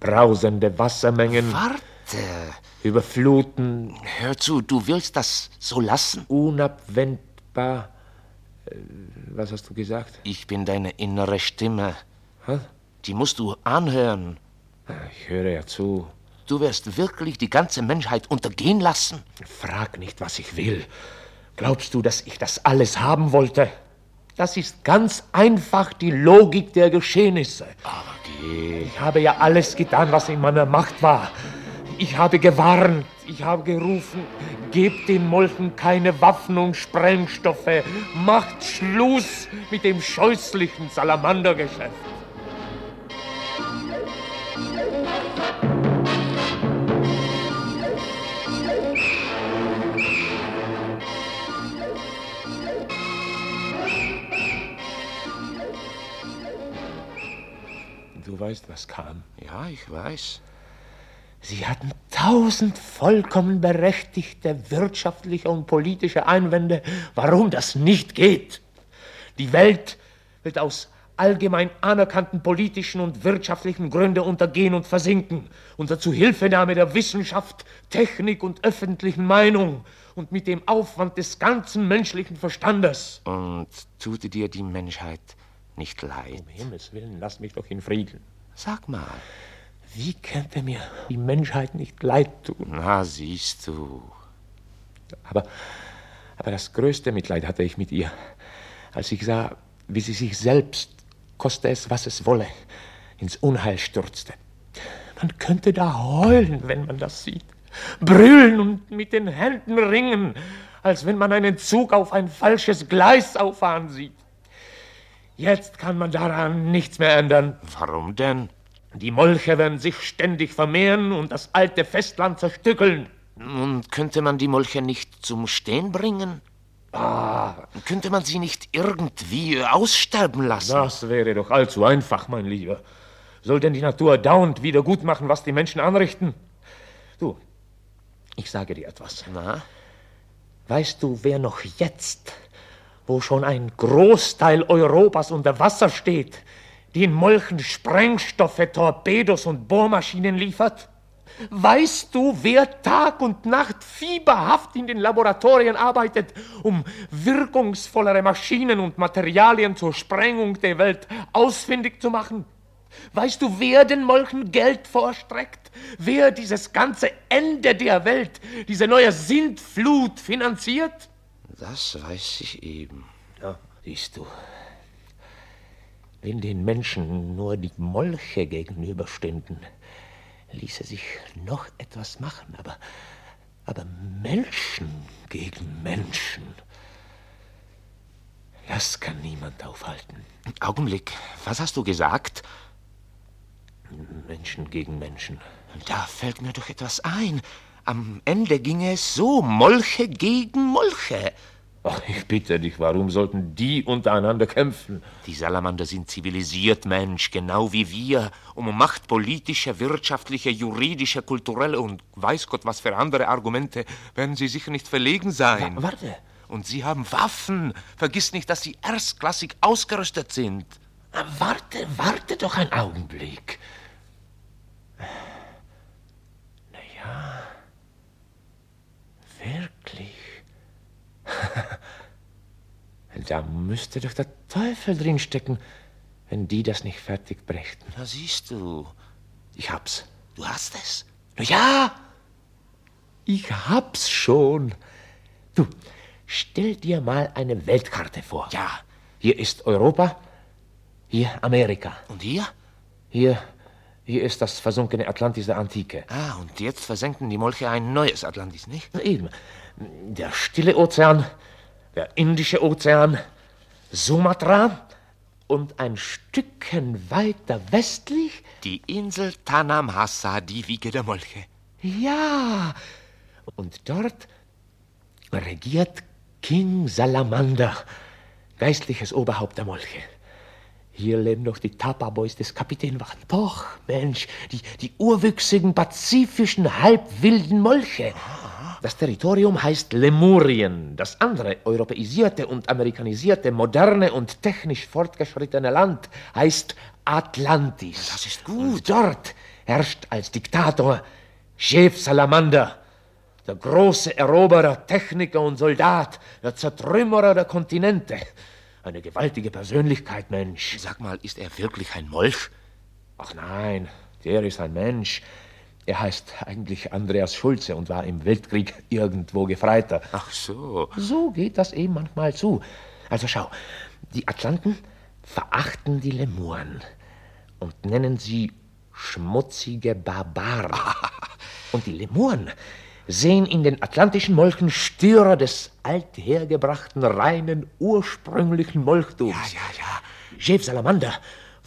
E: Brausende Wassermengen.
A: Warte!
E: Überfluten.
A: Hör zu, du willst das so lassen?
E: Unabwendbar. Äh, Was hast du gesagt?
A: Ich bin deine innere Stimme.
E: Was?
A: Die musst du anhören.
E: Ich höre ja zu.
A: Du wirst wirklich die ganze Menschheit untergehen lassen?
E: Frag nicht, was ich will. Glaubst du, dass ich das alles haben wollte? Das ist ganz einfach die Logik der Geschehnisse.
A: Aber geh.
E: Ich habe ja alles getan, was in meiner Macht war. Ich habe gewarnt, ich habe gerufen, gebt den Molchen keine Waffen und Sprengstoffe, macht Schluss mit dem scheußlichen Salamandergeschäft.
A: Weißt, was kam.
E: Ja, ich weiß.
A: Sie hatten tausend vollkommen berechtigte wirtschaftliche und politische Einwände, warum das nicht geht. Die Welt wird aus allgemein anerkannten politischen und wirtschaftlichen Gründen untergehen und versinken, unter Zuhilfenahme der Wissenschaft, Technik und öffentlichen Meinung und mit dem Aufwand des ganzen menschlichen Verstandes.
E: Und tut dir die Menschheit nicht leid?
A: Um Himmels Willen, lass mich doch in Frieden.
E: Sag mal.
A: Wie könnte mir die Menschheit nicht leid tun?
E: Na, siehst du.
A: Aber, aber das größte Mitleid hatte ich mit ihr, als ich sah, wie sie sich selbst, koste es, was es wolle, ins Unheil stürzte. Man könnte da heulen, wenn man das sieht. Brüllen und mit den Händen ringen, als wenn man einen Zug auf ein falsches Gleis auffahren sieht. Jetzt kann man daran nichts mehr ändern.
E: Warum denn?
A: Die Molche werden sich ständig vermehren und das alte Festland zerstückeln.
E: Und könnte man die Molche nicht zum Stehen bringen?
A: Ah,
E: könnte man sie nicht irgendwie aussterben lassen?
A: Das wäre doch allzu einfach, mein Lieber. Soll denn die Natur dauernd wieder gut machen, was die Menschen anrichten? Du, ich sage dir etwas.
E: Na?
A: Weißt du, wer noch jetzt, wo schon ein Großteil Europas unter Wasser steht, den Molchen Sprengstoffe, Torpedos und Bohrmaschinen liefert? Weißt du, wer Tag und Nacht fieberhaft in den Laboratorien arbeitet, um wirkungsvollere Maschinen und Materialien zur Sprengung der Welt ausfindig zu machen? Weißt du, wer den Molchen Geld vorstreckt? Wer dieses ganze Ende der Welt, diese neue Sintflut finanziert?
E: Das weiß ich eben.
A: Ja, siehst du. Wenn den Menschen nur die Molche gegenüberstünden, ließe sich noch etwas machen, aber, aber Menschen gegen Menschen, das kann niemand aufhalten.
E: Augenblick, was hast du gesagt?
A: Menschen gegen Menschen.
E: Da fällt mir doch etwas ein. Am Ende ginge es so, Molche gegen Molche.
A: Ach, ich bitte dich, warum sollten die untereinander kämpfen?
E: Die Salamander sind zivilisiert, Mensch, genau wie wir. Um Macht politische, wirtschaftliche, juridische, kulturelle und weiß Gott was für andere Argumente werden sie sicher nicht verlegen sein.
A: Wa warte.
E: Und sie haben Waffen. Vergiss nicht, dass sie erstklassig ausgerüstet sind.
A: Warte, warte doch einen Augenblick. Na ja, wirklich. da müsste doch der Teufel drinstecken, wenn die das nicht fertig brächten.
E: Na siehst du.
A: Ich hab's.
E: Du hast es?
A: Na ja, ich hab's schon. Du, stell dir mal eine Weltkarte vor.
E: Ja.
A: Hier ist Europa, hier Amerika.
E: Und hier?
A: Hier, hier ist das versunkene Atlantis der Antike.
E: Ah, und jetzt versenken die Molche ein neues Atlantis, nicht?
A: Eben. Der stille Ozean, der Indische Ozean, Sumatra und ein Stückchen weiter westlich
E: die Insel Tanamhasa, die Wiege der Molche.
A: Ja, und dort regiert King Salamander, geistliches Oberhaupt der Molche. Hier leben doch die Tapa-Boys des Kapitänwachen. Doch, Mensch, die, die urwüchsigen, pazifischen, halbwilden Molche. Das Territorium heißt Lemurien. Das andere, europäisierte und amerikanisierte, moderne und technisch fortgeschrittene Land heißt Atlantis.
E: Das ist gut.
A: Und dort herrscht als Diktator Chef Salamander, der große Eroberer, Techniker und Soldat, der Zertrümmerer der Kontinente. Eine gewaltige Persönlichkeit, Mensch.
E: Sag mal, ist er wirklich ein Molch?
A: Ach nein, der ist ein Mensch. Er heißt eigentlich Andreas Schulze und war im Weltkrieg irgendwo Gefreiter.
E: Ach so.
A: So geht das eben manchmal zu. Also schau, die Atlanten verachten die Lemuren und nennen sie schmutzige Barbaren. und die Lemuren sehen in den atlantischen Molchen Störer des althergebrachten, reinen, ursprünglichen Molchtums.
E: Ja, ja, ja.
A: Chef Salamander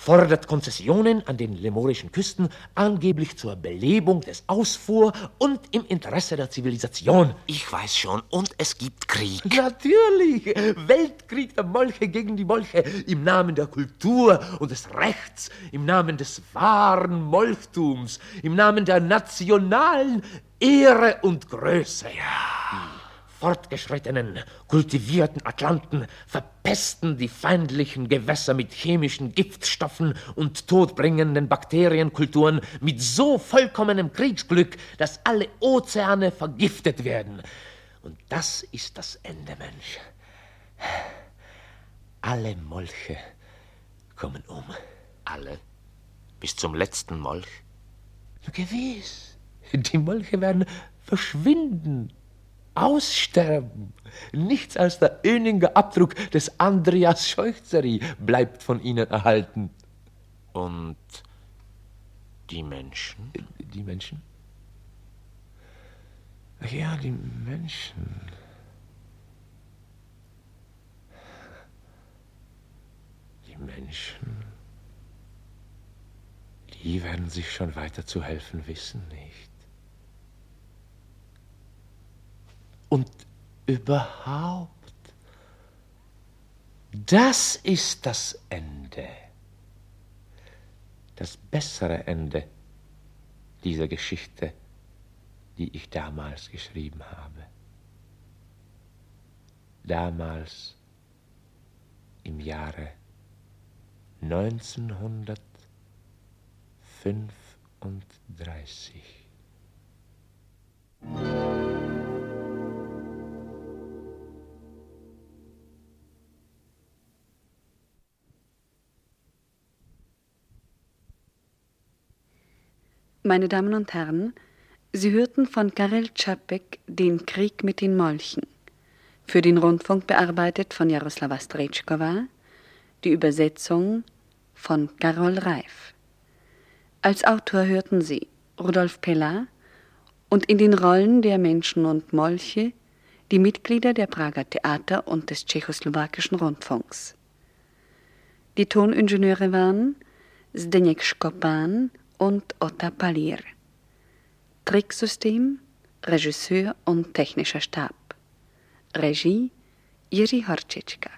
A: fordert Konzessionen an den lemorischen Küsten, angeblich zur Belebung des Ausfuhr und im Interesse der Zivilisation.
U: Ich weiß schon, und es gibt Krieg.
A: Natürlich! Weltkrieg der Molche gegen die Molche im Namen der Kultur und des Rechts, im Namen des wahren Molchtums, im Namen der nationalen Ehre und Größe. Ja fortgeschrittenen, kultivierten Atlanten verpesten die feindlichen Gewässer mit chemischen Giftstoffen und todbringenden Bakterienkulturen mit so vollkommenem Kriegsglück, dass alle Ozeane vergiftet werden. Und das ist das Ende, Mensch. Alle Molche kommen um.
U: Alle? Bis zum letzten Molch?
A: Gewiss. Die Molche werden verschwinden aussterben. Nichts als der öhnige Abdruck des Andreas Scheuchzeri bleibt von ihnen erhalten.
U: Und die Menschen?
A: Die Menschen? Ja, die Menschen. Die Menschen. Die werden sich schon weiter zu helfen wissen, nicht? Und überhaupt, das ist das Ende, das bessere Ende dieser Geschichte, die ich damals geschrieben habe. Damals im Jahre 1935.
V: Meine Damen und Herren, Sie hörten von Karel Čapek den Krieg mit den Molchen. Für den Rundfunk bearbeitet von Jaroslava Strejčková, die Übersetzung von Karol Reif. Als Autor hörten Sie Rudolf Pella und in den Rollen der Menschen und Molche die Mitglieder der Prager Theater und des tschechoslowakischen Rundfunks. Die Toningenieure waren Zdeněk Škopan und Otta Palir. Tricksystem, Regisseur und technischer Stab. Regie Jiri Horčečka.